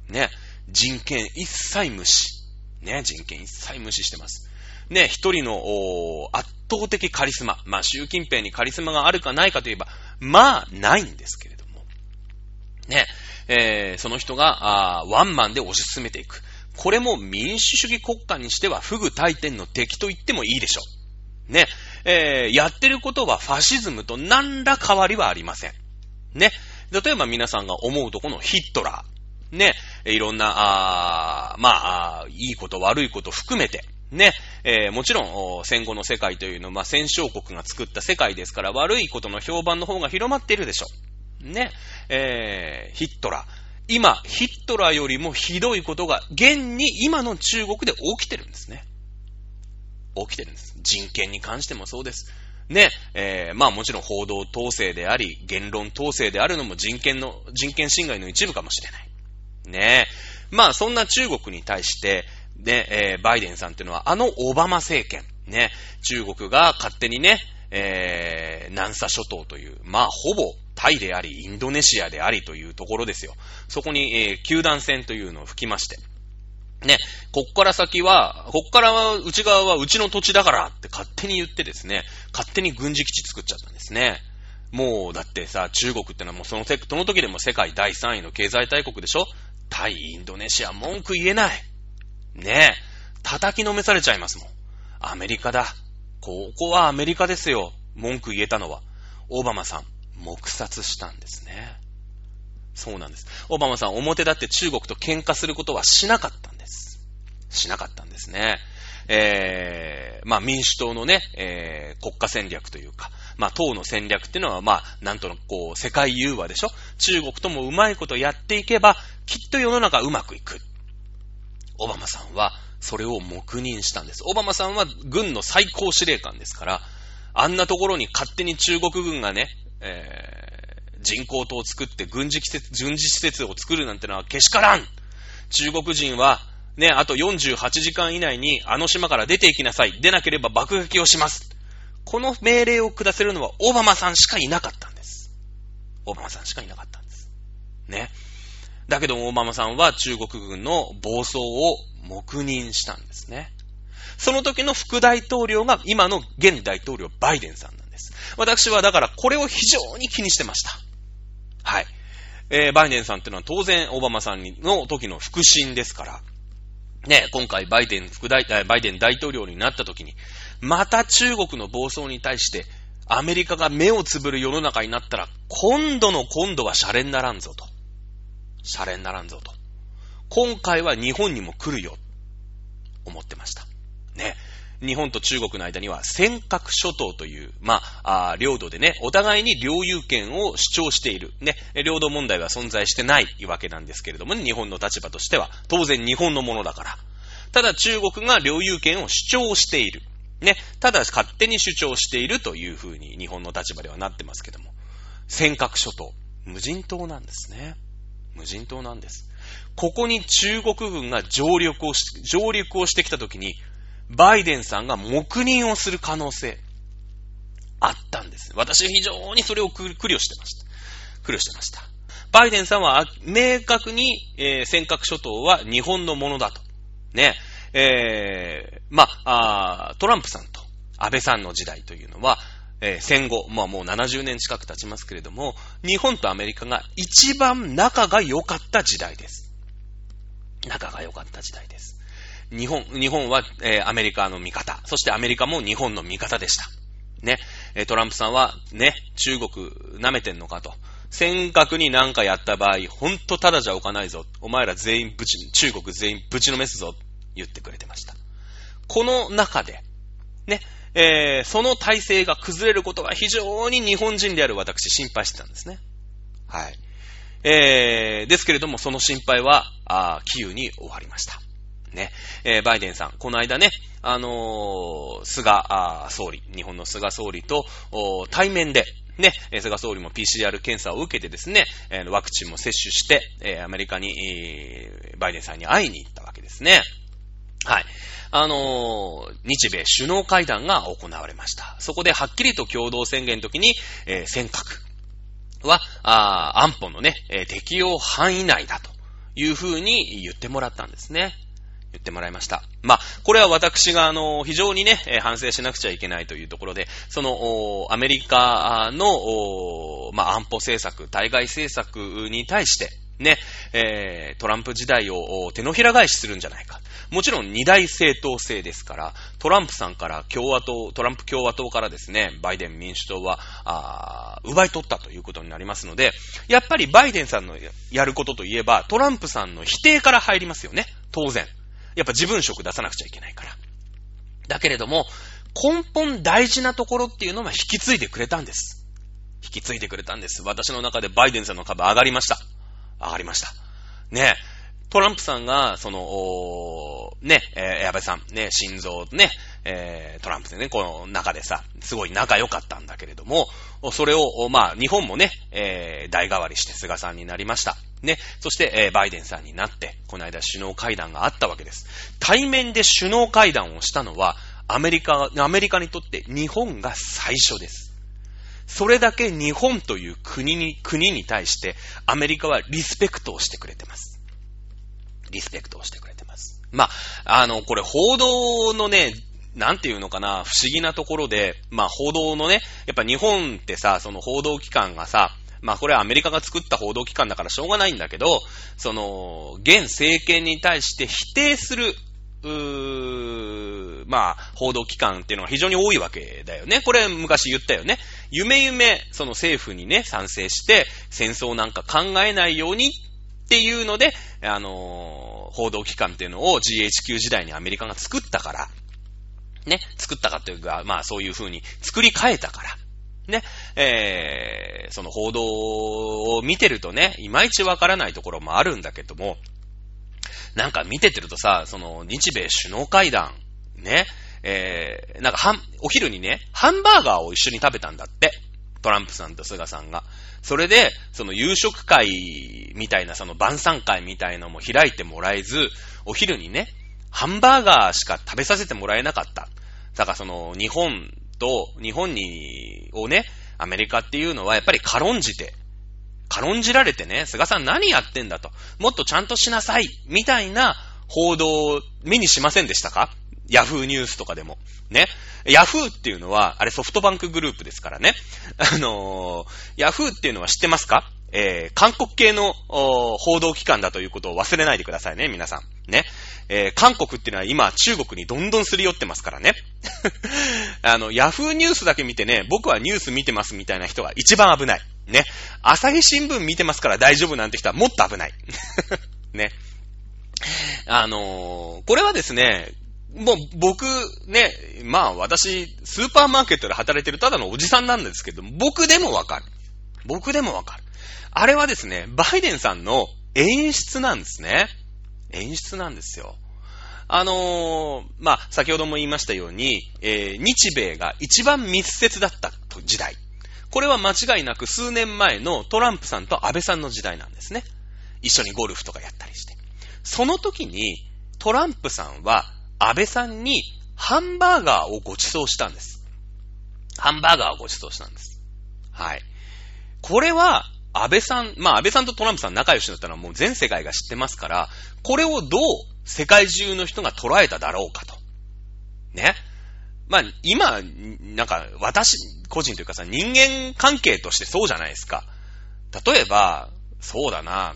ね。人権一切無視。ね。人権一切無視してます。ね。一人の、圧倒的カリスマ。まあ、習近平にカリスマがあるかないかといえば、まあ、ないんですけれども。ね。えー、その人が、あワンマンで推し進めていく。これも民主主義国家にしては不具大天の敵と言ってもいいでしょう。ね。えー、やってることはファシズムと何ら変わりはありません。ね。例えば皆さんが思うとこのヒットラー。ね。いろんな、あまあ、いいこと悪いこと含めて、ね、えー、もちろん、戦後の世界というのは、まあ、戦勝国が作った世界ですから、悪いことの評判の方が広まっているでしょう。ね、えー、ヒットラー。今、ヒットラーよりもひどいことが、現に今の中国で起きてるんですね。起きてるんです。人権に関してもそうです。ね、えー、まあもちろん報道統制であり、言論統制であるのも人権の、人権侵害の一部かもしれない。ねまあそんな中国に対して、ね、えー、バイデンさんっていうのは、あのオバマ政権、ね、中国が勝手にね、えー、南沙諸島という、まあほぼタイであり、インドネシアでありというところですよ。そこに、えー、球団戦というのを吹きまして、ね、こっから先は、こっからは内側はうちの土地だからって勝手に言ってですね、勝手に軍事基地作っちゃったんですね。もう、だってさ、中国ってのはもうそのその時でも世界第3位の経済大国でしょ？タイ、インドネシア、文句言えない。ねえ、叩きのめされちゃいますもん。アメリカだ。ここはアメリカですよ。文句言えたのは。オバマさん、黙殺したんですね。そうなんです。オバマさん、表だって中国と喧嘩することはしなかったんです。しなかったんですね。えー、まあ民主党のね、えー、国家戦略というか、まあ党の戦略っていうのは、まあ、なんとなくこう、世界融和でしょ？中国ともうまいことやっていけば、きっと世の中うまくいく。オバマさんは、それを黙認したんです。オバマさんは軍の最高司令官ですから、あんなところに勝手に中国軍がね、えー、人工島を作って軍事施設、軍事施設を作るなんてのはけしからん中国人は、ね、あと48時間以内にあの島から出て行きなさい。出なければ爆撃をします。この命令を下せるのはオバマさんしかいなかったんです。オバマさんしかいなかったんです。ね。だけどオバマさんは中国軍の暴走を黙認したんですね。その時の副大統領が今の現大統領バイデンさんなんです。私はだからこれを非常に気にしてました。はい。えー、バイデンさんっていうのは当然オバマさんの時の腹心ですから、ね、今回バイデン副大、バイデン大統領になった時に、また中国の暴走に対してアメリカが目をつぶる世の中になったら、今度の今度はシャレにならんぞと。シャレにならんぞと。今回は日本にも来るよ。思ってました。ね。日本と中国の間には尖閣諸島という、まあ、あ領土でね、お互いに領有権を主張している。ね、領土問題は存在してないわけなんですけれども、ね、日本の立場としては、当然日本のものだから。ただ中国が領有権を主張している。ね、ただ勝手に主張しているというふうに日本の立場ではなってますけども。尖閣諸島、無人島なんですね。無人島なんです。ここに中国軍が上陸をし、上陸をしてきたときに、バイデンさんが黙認をする可能性、あったんです。私非常にそれを苦慮してました。苦慮してました。バイデンさんは明確に、えー、尖閣諸島は日本のものだと。ね。えー、まあ、トランプさんと安倍さんの時代というのは、えー、戦後、まあもう70年近く経ちますけれども、日本とアメリカが一番仲が良かった時代です。仲が良かった時代です。日本、日本は、えー、アメリカの味方、そしてアメリカも日本の味方でした。ね、トランプさんは、ね、中国舐めてんのかと。尖閣に何かやった場合、ほんとただじゃおかないぞ。お前ら全員ぶち、中国全員ぶちのめすぞ。言ってくれてました。この中で、ね、えー、その体制が崩れることが非常に日本人である私心配してたんですね。はい。えー、ですけれども、その心配は、あキーウに終わりました。ね。えー、バイデンさん、この間ね、あのー、菅総理、日本の菅総理と対面で、ね、菅総理も PCR 検査を受けてですね、ワクチンも接種して、アメリカに、バイデンさんに会いに行ったわけですね。はい。あのー、日米首脳会談が行われました。そこではっきりと共同宣言の時に、えー、尖閣は、あ安保のね、えー、適用範囲内だというふうに言ってもらったんですね。言ってもらいました。まあ、これは私が、あの、非常にね、え反省しなくちゃいけないというところで、その、アメリカの、まあ、安保政策、対外政策に対して、ね、えー、トランプ時代を手のひら返しするんじゃないか。もちろん二大政党制ですから、トランプさんから共和党、トランプ共和党からですね、バイデン民主党は、あ奪い取ったということになりますので、やっぱりバイデンさんのやることといえば、トランプさんの否定から入りますよね。当然。やっぱ自分色出さなくちゃいけないから。だけれども、根本大事なところっていうのは引き継いでくれたんです。引き継いでくれたんです。私の中でバイデンさんの株上がりました。上がりました。ねえトランプさんが、その、ね、え、安倍さん、ね、心臓、ね、えー、トランプでね、この中でさ、すごい仲良かったんだけれども、それを、まあ、日本もね、えー、代替わりして菅さんになりました。ね、そして、えー、バイデンさんになって、この間首脳会談があったわけです。対面で首脳会談をしたのは、アメリカ、アメリカにとって日本が最初です。それだけ日本という国に、国に対してアメリカはリスペクトをしてくれてます。リスペクトをしてくれてます。まあ、あの、これ報道のね、なんていうのかな、不思議なところで、まあ報道のね、やっぱ日本ってさ、その報道機関がさ、まあこれはアメリカが作った報道機関だからしょうがないんだけど、その、現政権に対して否定する、うーまあ、報道機関っていうのが非常に多いわけだよね。これ昔言ったよね。夢夢、その政府にね、賛成して、戦争なんか考えないようにっていうので、あのー、報道機関っていうのを GHQ 時代にアメリカが作ったから、ね、作ったかというか、まあそういう風に作り変えたから、ね、えー、その報道を見てるとね、いまいちわからないところもあるんだけども、なんか見ててるとさ、その日米首脳会談、ね、えー、なんかはん、お昼にね、ハンバーガーを一緒に食べたんだって。トランプさんと菅さんが。それで、その夕食会みたいな、その晩餐会みたいなのも開いてもらえず、お昼にね、ハンバーガーしか食べさせてもらえなかった。だからその、日本と、日本に、をね、アメリカっていうのはやっぱり軽んじて、軽んじられてね、菅さん何やってんだと。もっとちゃんとしなさい。みたいな報道を目にしませんでしたか？ヤフーニュースとかでも。ね。ヤフーっていうのは、あれソフトバンクグループですからね。あのー、ヤフーっていうのは知ってますか？えー、韓国系の報道機関だということを忘れないでくださいね、皆さん。ね。えー、韓国っていうのは今中国にどんどんすり寄ってますからね。あの、ヤフーニュースだけ見てね、僕はニュース見てますみたいな人が一番危ない。ね。朝日新聞見てますから大丈夫なんて人はもっと危ない。ね。あのー、これはですね、もう僕ね、まあ私、スーパーマーケットで働いてるただのおじさんなんですけど、僕でもわかる。僕でもわかる。あれはですね、バイデンさんの演出なんですね。演出なんですよ。あのー、まあ、先ほども言いましたように、えー、日米が一番密接だった時代。これは間違いなく数年前のトランプさんと安倍さんの時代なんですね。一緒にゴルフとかやったりして。その時に、トランプさんは安倍さんにハンバーガーをご馳走したんです。ハンバーガーをご馳走したんです。はい。これは、安倍さん、まあ安倍さんとトランプさん仲良しだったのはもう全世界が知ってますから、これをどう世界中の人が捉えただろうかと。ね。まあ今、なんか私個人というかさ、人間関係としてそうじゃないですか。例えば、そうだな、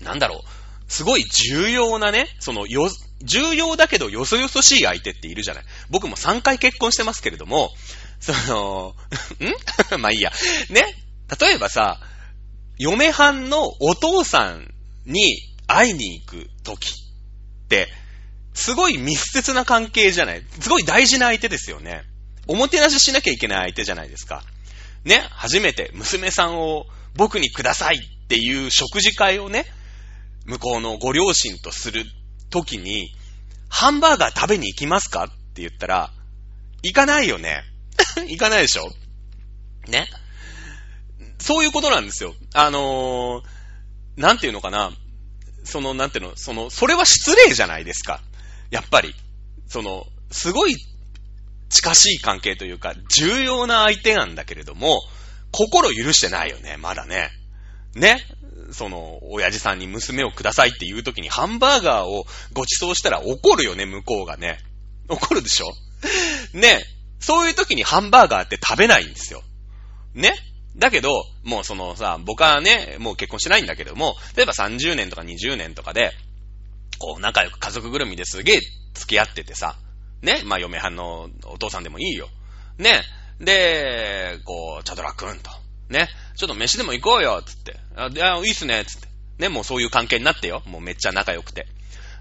なんだろう、すごい重要なね、そのよ、重要だけどよそよそしい相手っているじゃない。僕も3回結婚してますけれども、その、ん？まあいいや。ね？例えばさ、嫁はんのお父さんに会いに行く時って、すごい密接な関係じゃないすごい大事な相手ですよね。おもてなししなきゃいけない相手じゃないですか。ね、初めて娘さんを僕にくださいっていう食事会をね、向こうのご両親とする時に、ハンバーガー食べに行きますかって言ったら、行かないよね。行かないでしょね。そういうことなんですよ。あのー、なんていうのかな。その、なんていうの、その、それは失礼じゃないですか。やっぱり。その、すごい近しい関係というか、重要な相手なんだけれども、心許してないよね、まだね。ね。その、親父さんに娘をくださいって言う時にハンバーガーをご馳走したら怒るよね、向こうがね。怒るでしょ？ね。そういう時にハンバーガーって食べないんですよ。ね？だけど、もうそのさ、僕はね、もう結婚してないんだけども、例えば30年とか20年とかで、こう仲良く家族ぐるみですげえ付き合っててさ、ね、まあ嫁はんのお父さんでもいいよ。ね？で、こう、チャドラくんと。ね？ちょっと飯でも行こうよ、つって。あ、いいっすね、つって。ね、もうそういう関係になってよ。もうめっちゃ仲良くて。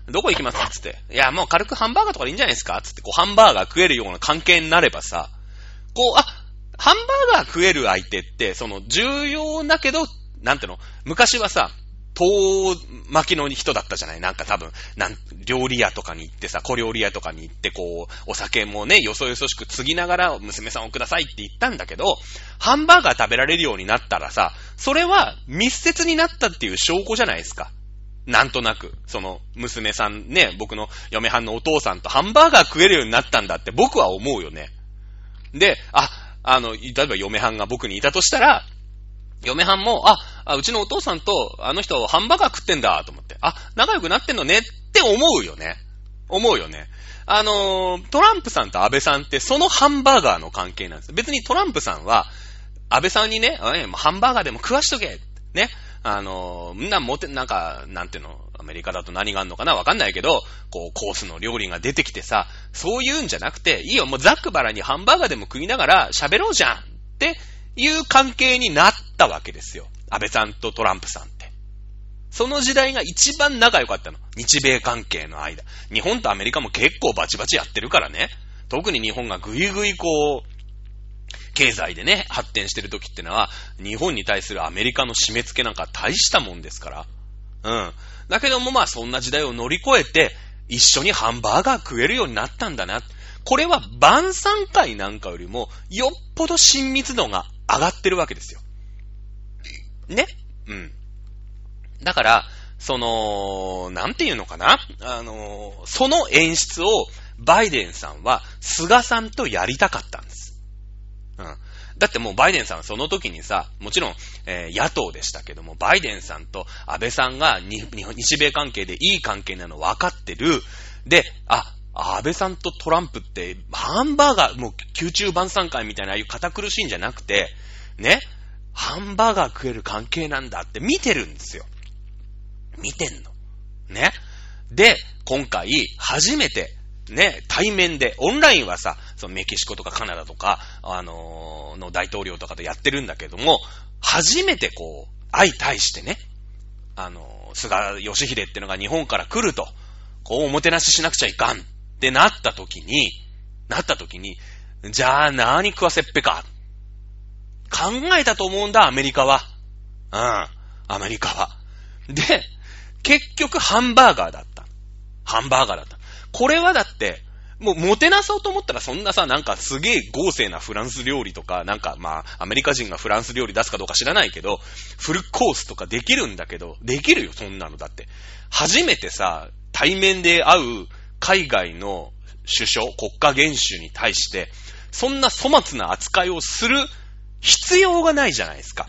どこ行きます？つって。いや、もう軽くハンバーガーとかでいいんじゃないですか？つって、こう、ハンバーガー食えるような関係になればさ、こう、あ、ハンバーガー食える相手って、その、重要だけど、なんていうの？昔はさ、遠巻きの人だったじゃない？なんか多分、なん、料理屋とかに行ってさ、小料理屋とかに行って、こう、お酒もね、よそよそしく継ぎながら、娘さんをくださいって言ったんだけど、ハンバーガー食べられるようになったらさ、それは密接になったっていう証拠じゃないですか。なんとなく、その、娘さんね、僕の嫁はんのお父さんとハンバーガー食えるようになったんだって僕は思うよね。で、あ、あの、例えば嫁はんが僕にいたとしたら、嫁はんも、あ、あうちのお父さんとあの人ハンバーガー食ってんだと思って、あ、仲良くなってんのねって思うよね。思うよね。あのトランプさんと安倍さんってそのハンバーガーの関係なんです。別にトランプさんは、安倍さんにね、ハンバーガーでも食わしとけね。あの、みんなもて、なんか、なんていうの、アメリカだと何があるのかなわかんないけど、こう、コースの料理が出てきてさ、そういうんじゃなくて、いいよ、もうザックバラにハンバーガーでも食いながら喋ろうじゃんっていう関係になったわけですよ。安倍さんとトランプさんって。その時代が一番仲良かったの。日米関係の間。日本とアメリカも結構バチバチやってるからね。特に日本がぐいぐいこう、経済でね、発展してる時ってのは、日本に対するアメリカの締め付けなんか大したもんですから。うん。だけどもまあそんな時代を乗り越えて、一緒にハンバーガー食えるようになったんだな。これは晩餐会なんかよりも、よっぽど親密度が上がってるわけですよ。ね？うん。だから、その、なんていうのかな？あの、その演出をバイデンさんは菅さんとやりたかったんです。うん。だってもうバイデンさんはその時にさ、もちろん、えー、野党でしたけども、バイデンさんと安倍さんが日米関係でいい関係なの分かってる。で、あ、安倍さんとトランプって、ハンバーガー、もう宮中晩餐会みたいなああいう堅苦しいんじゃなくて、ね、ハンバーガー食える関係なんだって見てるんですよ。見てんの。ね。で、今回、初めて、ね、対面で、オンラインはさ、そのメキシコとかカナダとか、あのー、の大統領とかとやってるんだけども、初めてこう、相対してね、あのー、菅義偉ってのが日本から来ると、こうおもてなししなくちゃいかんってなった時に、なった時に、じゃあ何食わせっぺか？考えたと思うんだ、アメリカは。うん、アメリカは。で、結局ハンバーガーだった。ハンバーガーだった。これはだって、もう、もてなそうと思ったらそんなさ、なんかすげえ豪勢なフランス料理とか、なんかまあ、アメリカ人がフランス料理出すかどうか知らないけど、フルコースとかできるんだけど、できるよ、そんなのだって。初めてさ、対面で会う海外の首相、国家元首に対して、そんな粗末な扱いをする必要がないじゃないですか。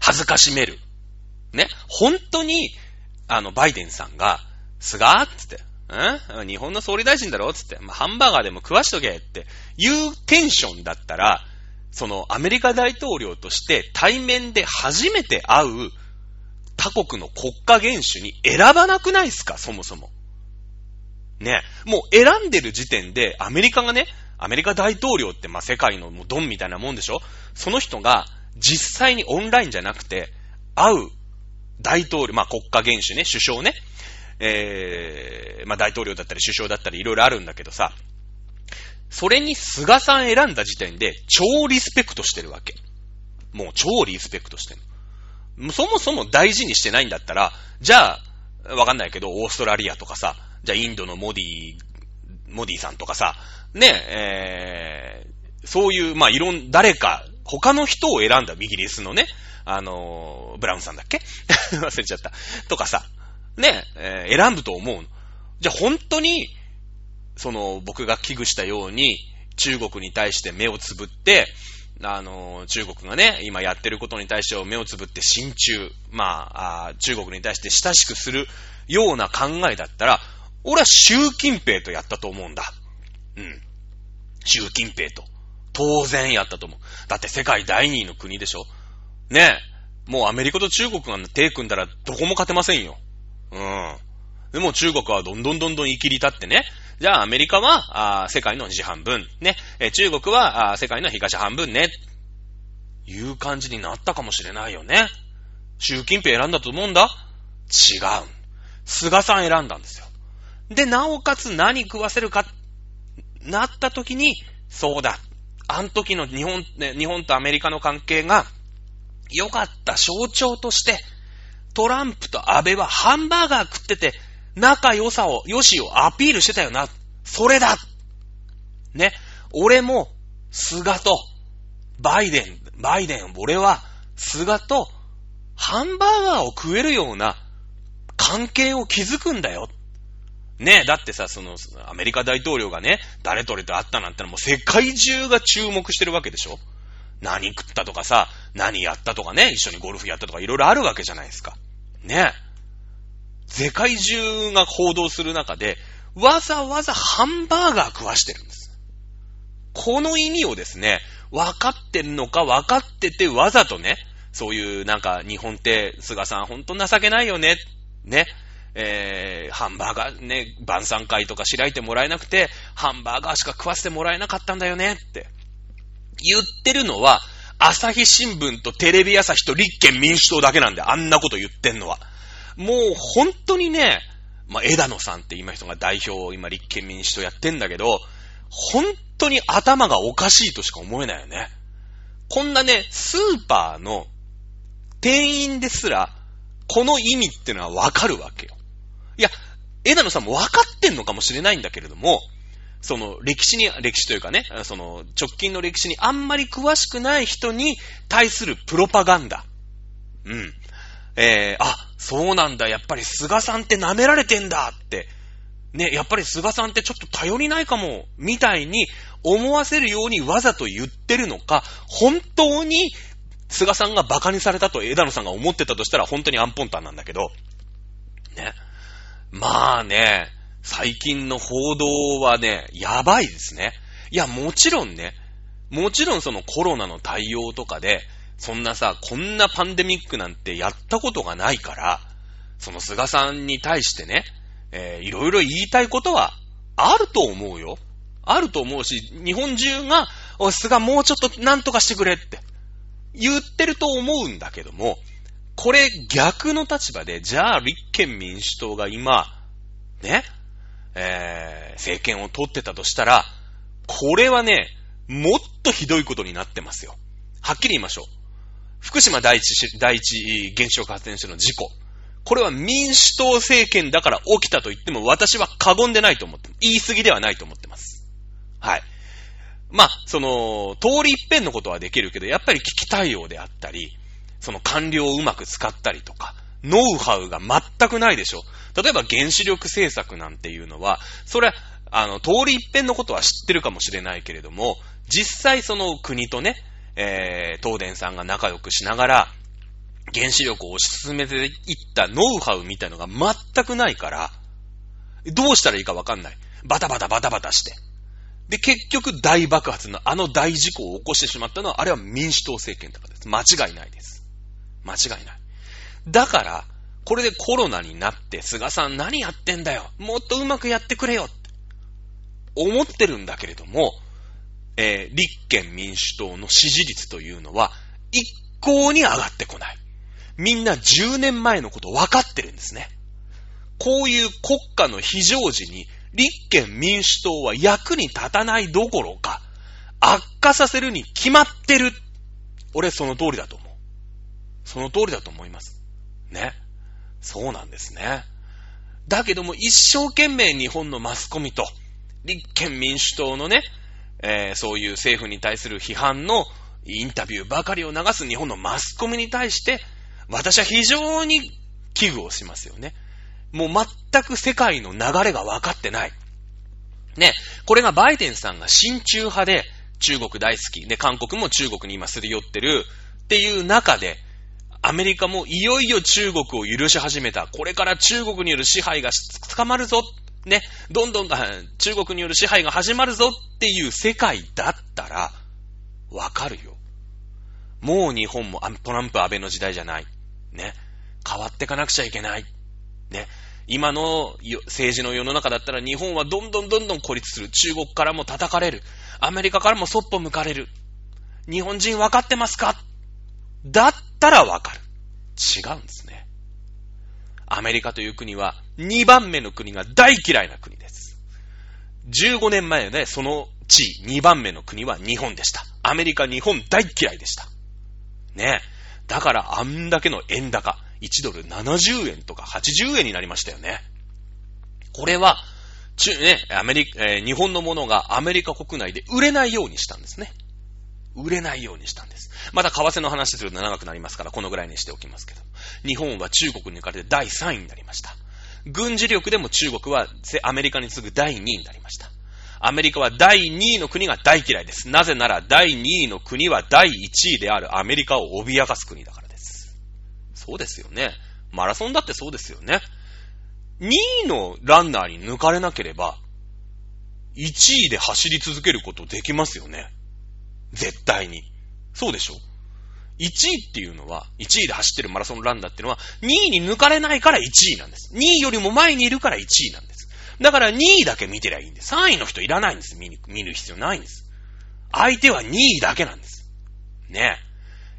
恥ずかしめる。ね。本当に、あの、バイデンさんが、すがーつって、ん？日本の総理大臣だろつって、まあ、ハンバーガーでも食わしとけっていうテンションだったら、そのアメリカ大統領として対面で初めて会う他国の国家元首に選ばなくないっすかそもそも。ね。もう選んでる時点でアメリカがね、アメリカ大統領ってま世界のもうドンみたいなもんでしょ？その人が実際にオンラインじゃなくて会う大統領、まあ国家元首ね、首相ね、えー、まあ大統領だったり首相だったりいろいろあるんだけどさ、それに菅さん選んだ時点で超リスペクトしてるわけ。もう超リスペクトしてるそもそも大事にしてないんだったら、じゃあ、わかんないけど、オーストラリアとかさ、じゃあインドのモディ、モディさんとかさ、ね、えー、そういう、まあ、いろん、誰か他の人を選んだイギリスのね、あのー、ブラウンさんだっけ？忘れちゃった。とかさ、ね、えー、選ぶと思うの。じゃあ本当に、その、僕が危惧したように、中国に対して目をつぶって、あの、中国がね、今やってることに対して目をつぶって親中、まあ、あ中国に対して親しくするような考えだったら、俺は習近平とやったと思うんだ。うん。習近平と。当然やったと思う。だって世界第2位の国でしょねえ。もうアメリカと中国が手組んだらどこも勝てませんよ。うん。でも中国はどんどんどんどん生きり立ってね。じゃあアメリカは、あ世界の西半分。ね。え中国はあ世界の東半分ね。いう感じになったかもしれないよね。習近平選んだと思うんだ違う。菅さん選んだんですよ。で、なおかつ何食わせるか、なった時に、そうだ。あの時の日本、ね、日本とアメリカの関係が良かった象徴として、トランプと安倍はハンバーガー食ってて、仲良さを、良しをアピールしてたよな。それだね。俺も、菅と、バイデン、バイデン、俺は、菅と、ハンバーガーを食えるような関係を築くんだよ。ねだってさ、その、アメリカ大統領がね、誰とれと会ったなんてのはもう世界中が注目してるわけでしょ何食ったとかさ、何やったとかね、一緒にゴルフやったとかいろいろあるわけじゃないですか。ね世界中が報道する中で、わざわざハンバーガー食わしてるんです。この意味をですね、分かってるのか分かっててわざとね、そういうなんか日本って菅さんほんと情けないよね、ね、えー、ハンバーガーね、晩餐会とか開いてもらえなくて、ハンバーガーしか食わせてもらえなかったんだよねって言ってるのは、朝日新聞とテレビ朝日と立憲民主党だけなんで、あんなこと言ってんのは。もう本当にね、まあ、枝野さんって今人が代表を今立憲民主党やってんだけど、本当に頭がおかしいとしか思えないよね。こんなね、スーパーの店員ですら、この意味ってのはわかるわけよ。いや、枝野さんもわかってんのかもしれないんだけれども、その歴史に、歴史というかね、その直近の歴史にあんまり詳しくない人に対するプロパガンダ。うん。えー、あ、そうなんだ、やっぱり菅さんって舐められてんだって、ね、やっぱり菅さんってちょっと頼りないかも、みたいに思わせるようにわざと言ってるのか、本当に菅さんが馬鹿にされたと枝野さんが思ってたとしたら本当にアンポンタンなんだけど、ね。まあね、最近の報道はね、やばいですね。いや、もちろんね、もちろんそのコロナの対応とかで、そんなさ、こんなパンデミックなんてやったことがないから、その菅さんに対してね、えー、いろいろ言いたいことはあると思うよ。あると思うし、日本中が、おい、菅もうちょっとなんとかしてくれって言ってると思うんだけども、これ逆の立場で、じゃあ立憲民主党が今、ね、えー、政権を取ってたとしたら、これはね、もっとひどいことになってますよ。はっきり言いましょう。福島第一、第一原子力発電所の事故。これは民主党政権だから起きたと言っても私は過言でないと思って、言い過ぎではないと思ってます。はい。まあ、その、通り一遍のことはできるけど、やっぱり危機対応であったり、その官僚をうまく使ったりとか、ノウハウが全くないでしょ。例えば原子力政策なんていうのは、それは、あの、通り一遍のことは知ってるかもしれないけれども、実際その国とね、えー、東電さんが仲良くしながら、原子力を推し進めていったノウハウみたいのが全くないから、どうしたらいいかわかんない。バタバタバタバタして。で、結局大爆発のあの大事故を起こしてしまったのは、あれは民主党政権とかです。間違いないです。間違いない。だから、これでコロナになって、菅さん何やってんだよもっとうまくやってくれよって思ってるんだけれども、えー、立憲民主党の支持率というのは、一向に上がってこない。みんな10年前のこと分かってるんですね。こういう国家の非常時に、立憲民主党は役に立たないどころか、悪化させるに決まってる。俺その通りだと思う。その通りだと思います。ね。そうなんですね。だけども一生懸命日本のマスコミと、立憲民主党のね、えー、そういう政府に対する批判のインタビューばかりを流す日本のマスコミに対して、私は非常に危惧をしますよね。もう全く世界の流れが分かってない。ね、これがバイデンさんが親中派で中国大好き。で、韓国も中国に今すり寄ってるっていう中で、アメリカもいよいよ中国を許し始めた。これから中国による支配が捕まるぞ。ね、どんどん中国による支配が始まるぞっていう世界だったら、わかるよ。もう日本もトランプ安倍の時代じゃない。ね。変わっていかなくちゃいけない。ね。今の政治の世の中だったら日本はどんどんどんどん孤立する。中国からも叩かれる。アメリカからもそっぽ向かれる。日本人分かってますか？だったら分かる。違うんですね。アメリカという国は2番目の国が大嫌いな国です。15年前ね、その地位2番目の国は日本でした。アメリカ、日本大嫌いでした。ねだからあんだけの円高。1ドル70円とか80円になりましたよね。これは、中、ね、アメリカ、えー、日本のものがアメリカ国内で売れないようにしたんですね。売れないようにしたんです。また為替の話すると長くなりますから、このぐらいにしておきますけど。日本は中国に抜かれて第3位になりました。軍事力でも中国はアメリカに次ぐ第2位になりました。アメリカは第2位の国が大嫌いです。なぜなら第2位の国は第1位であるアメリカを脅かす国だからです。そうですよね。マラソンだってそうですよね。2位のランナーに抜かれなければ、1位で走り続けることできますよね。絶対に。そうでしょ ?1 位っていうのは、1位で走ってるマラソンランナーっていうのは、2位に抜かれないから1位なんです。2位よりも前にいるから1位なんです。だから2位だけ見てりゃいいんです。3位の人いらないんです。見、見る必要ないんです。相手は2位だけなんです。ね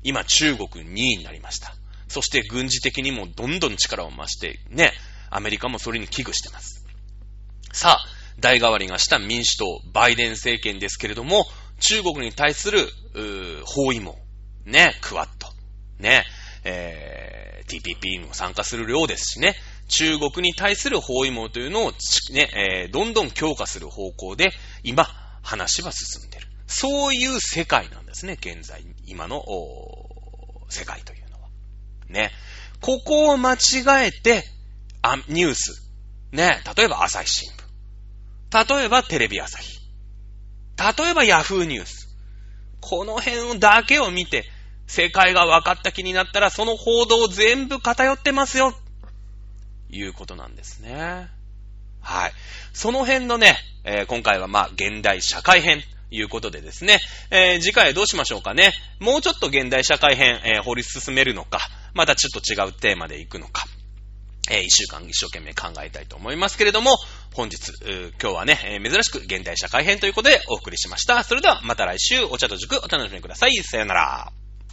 今中国2位になりました。そして軍事的にもどんどん力を増して、ね、アメリカもそれに危惧してます。さあ、代替わりがした民主党、バイデン政権ですけれども、中国に対する、包囲網、ね、クワッド、ね、えー、TPP にも参加するようですしね、中国に対する包囲網というのを、ね、えー、どんどん強化する方向で、今、話は進んでる。そういう世界なんですね、現在、今の、世界というのは。ね。ここを間違えて、あ、ニュース。ね。例えば朝日新聞。例えばテレビ朝日。例えばヤフーニュース。この辺だけを見て、世界が分かった気になったら、その報道全部偏ってますよ。いうことなんですね。はい。その辺のね、えー、今回はまあ、現代社会編ということでですね、えー、次回どうしましょうかね。もうちょっと現代社会編、えー、掘り進めるのか、またちょっと違うテーマで行くのか。えー、一週間一生懸命考えたいと思いますけれども、本日、今日はね、えー、珍しく現代社会編ということでお送りしました。それではまた来週お茶と塾お楽しみください。さよなら。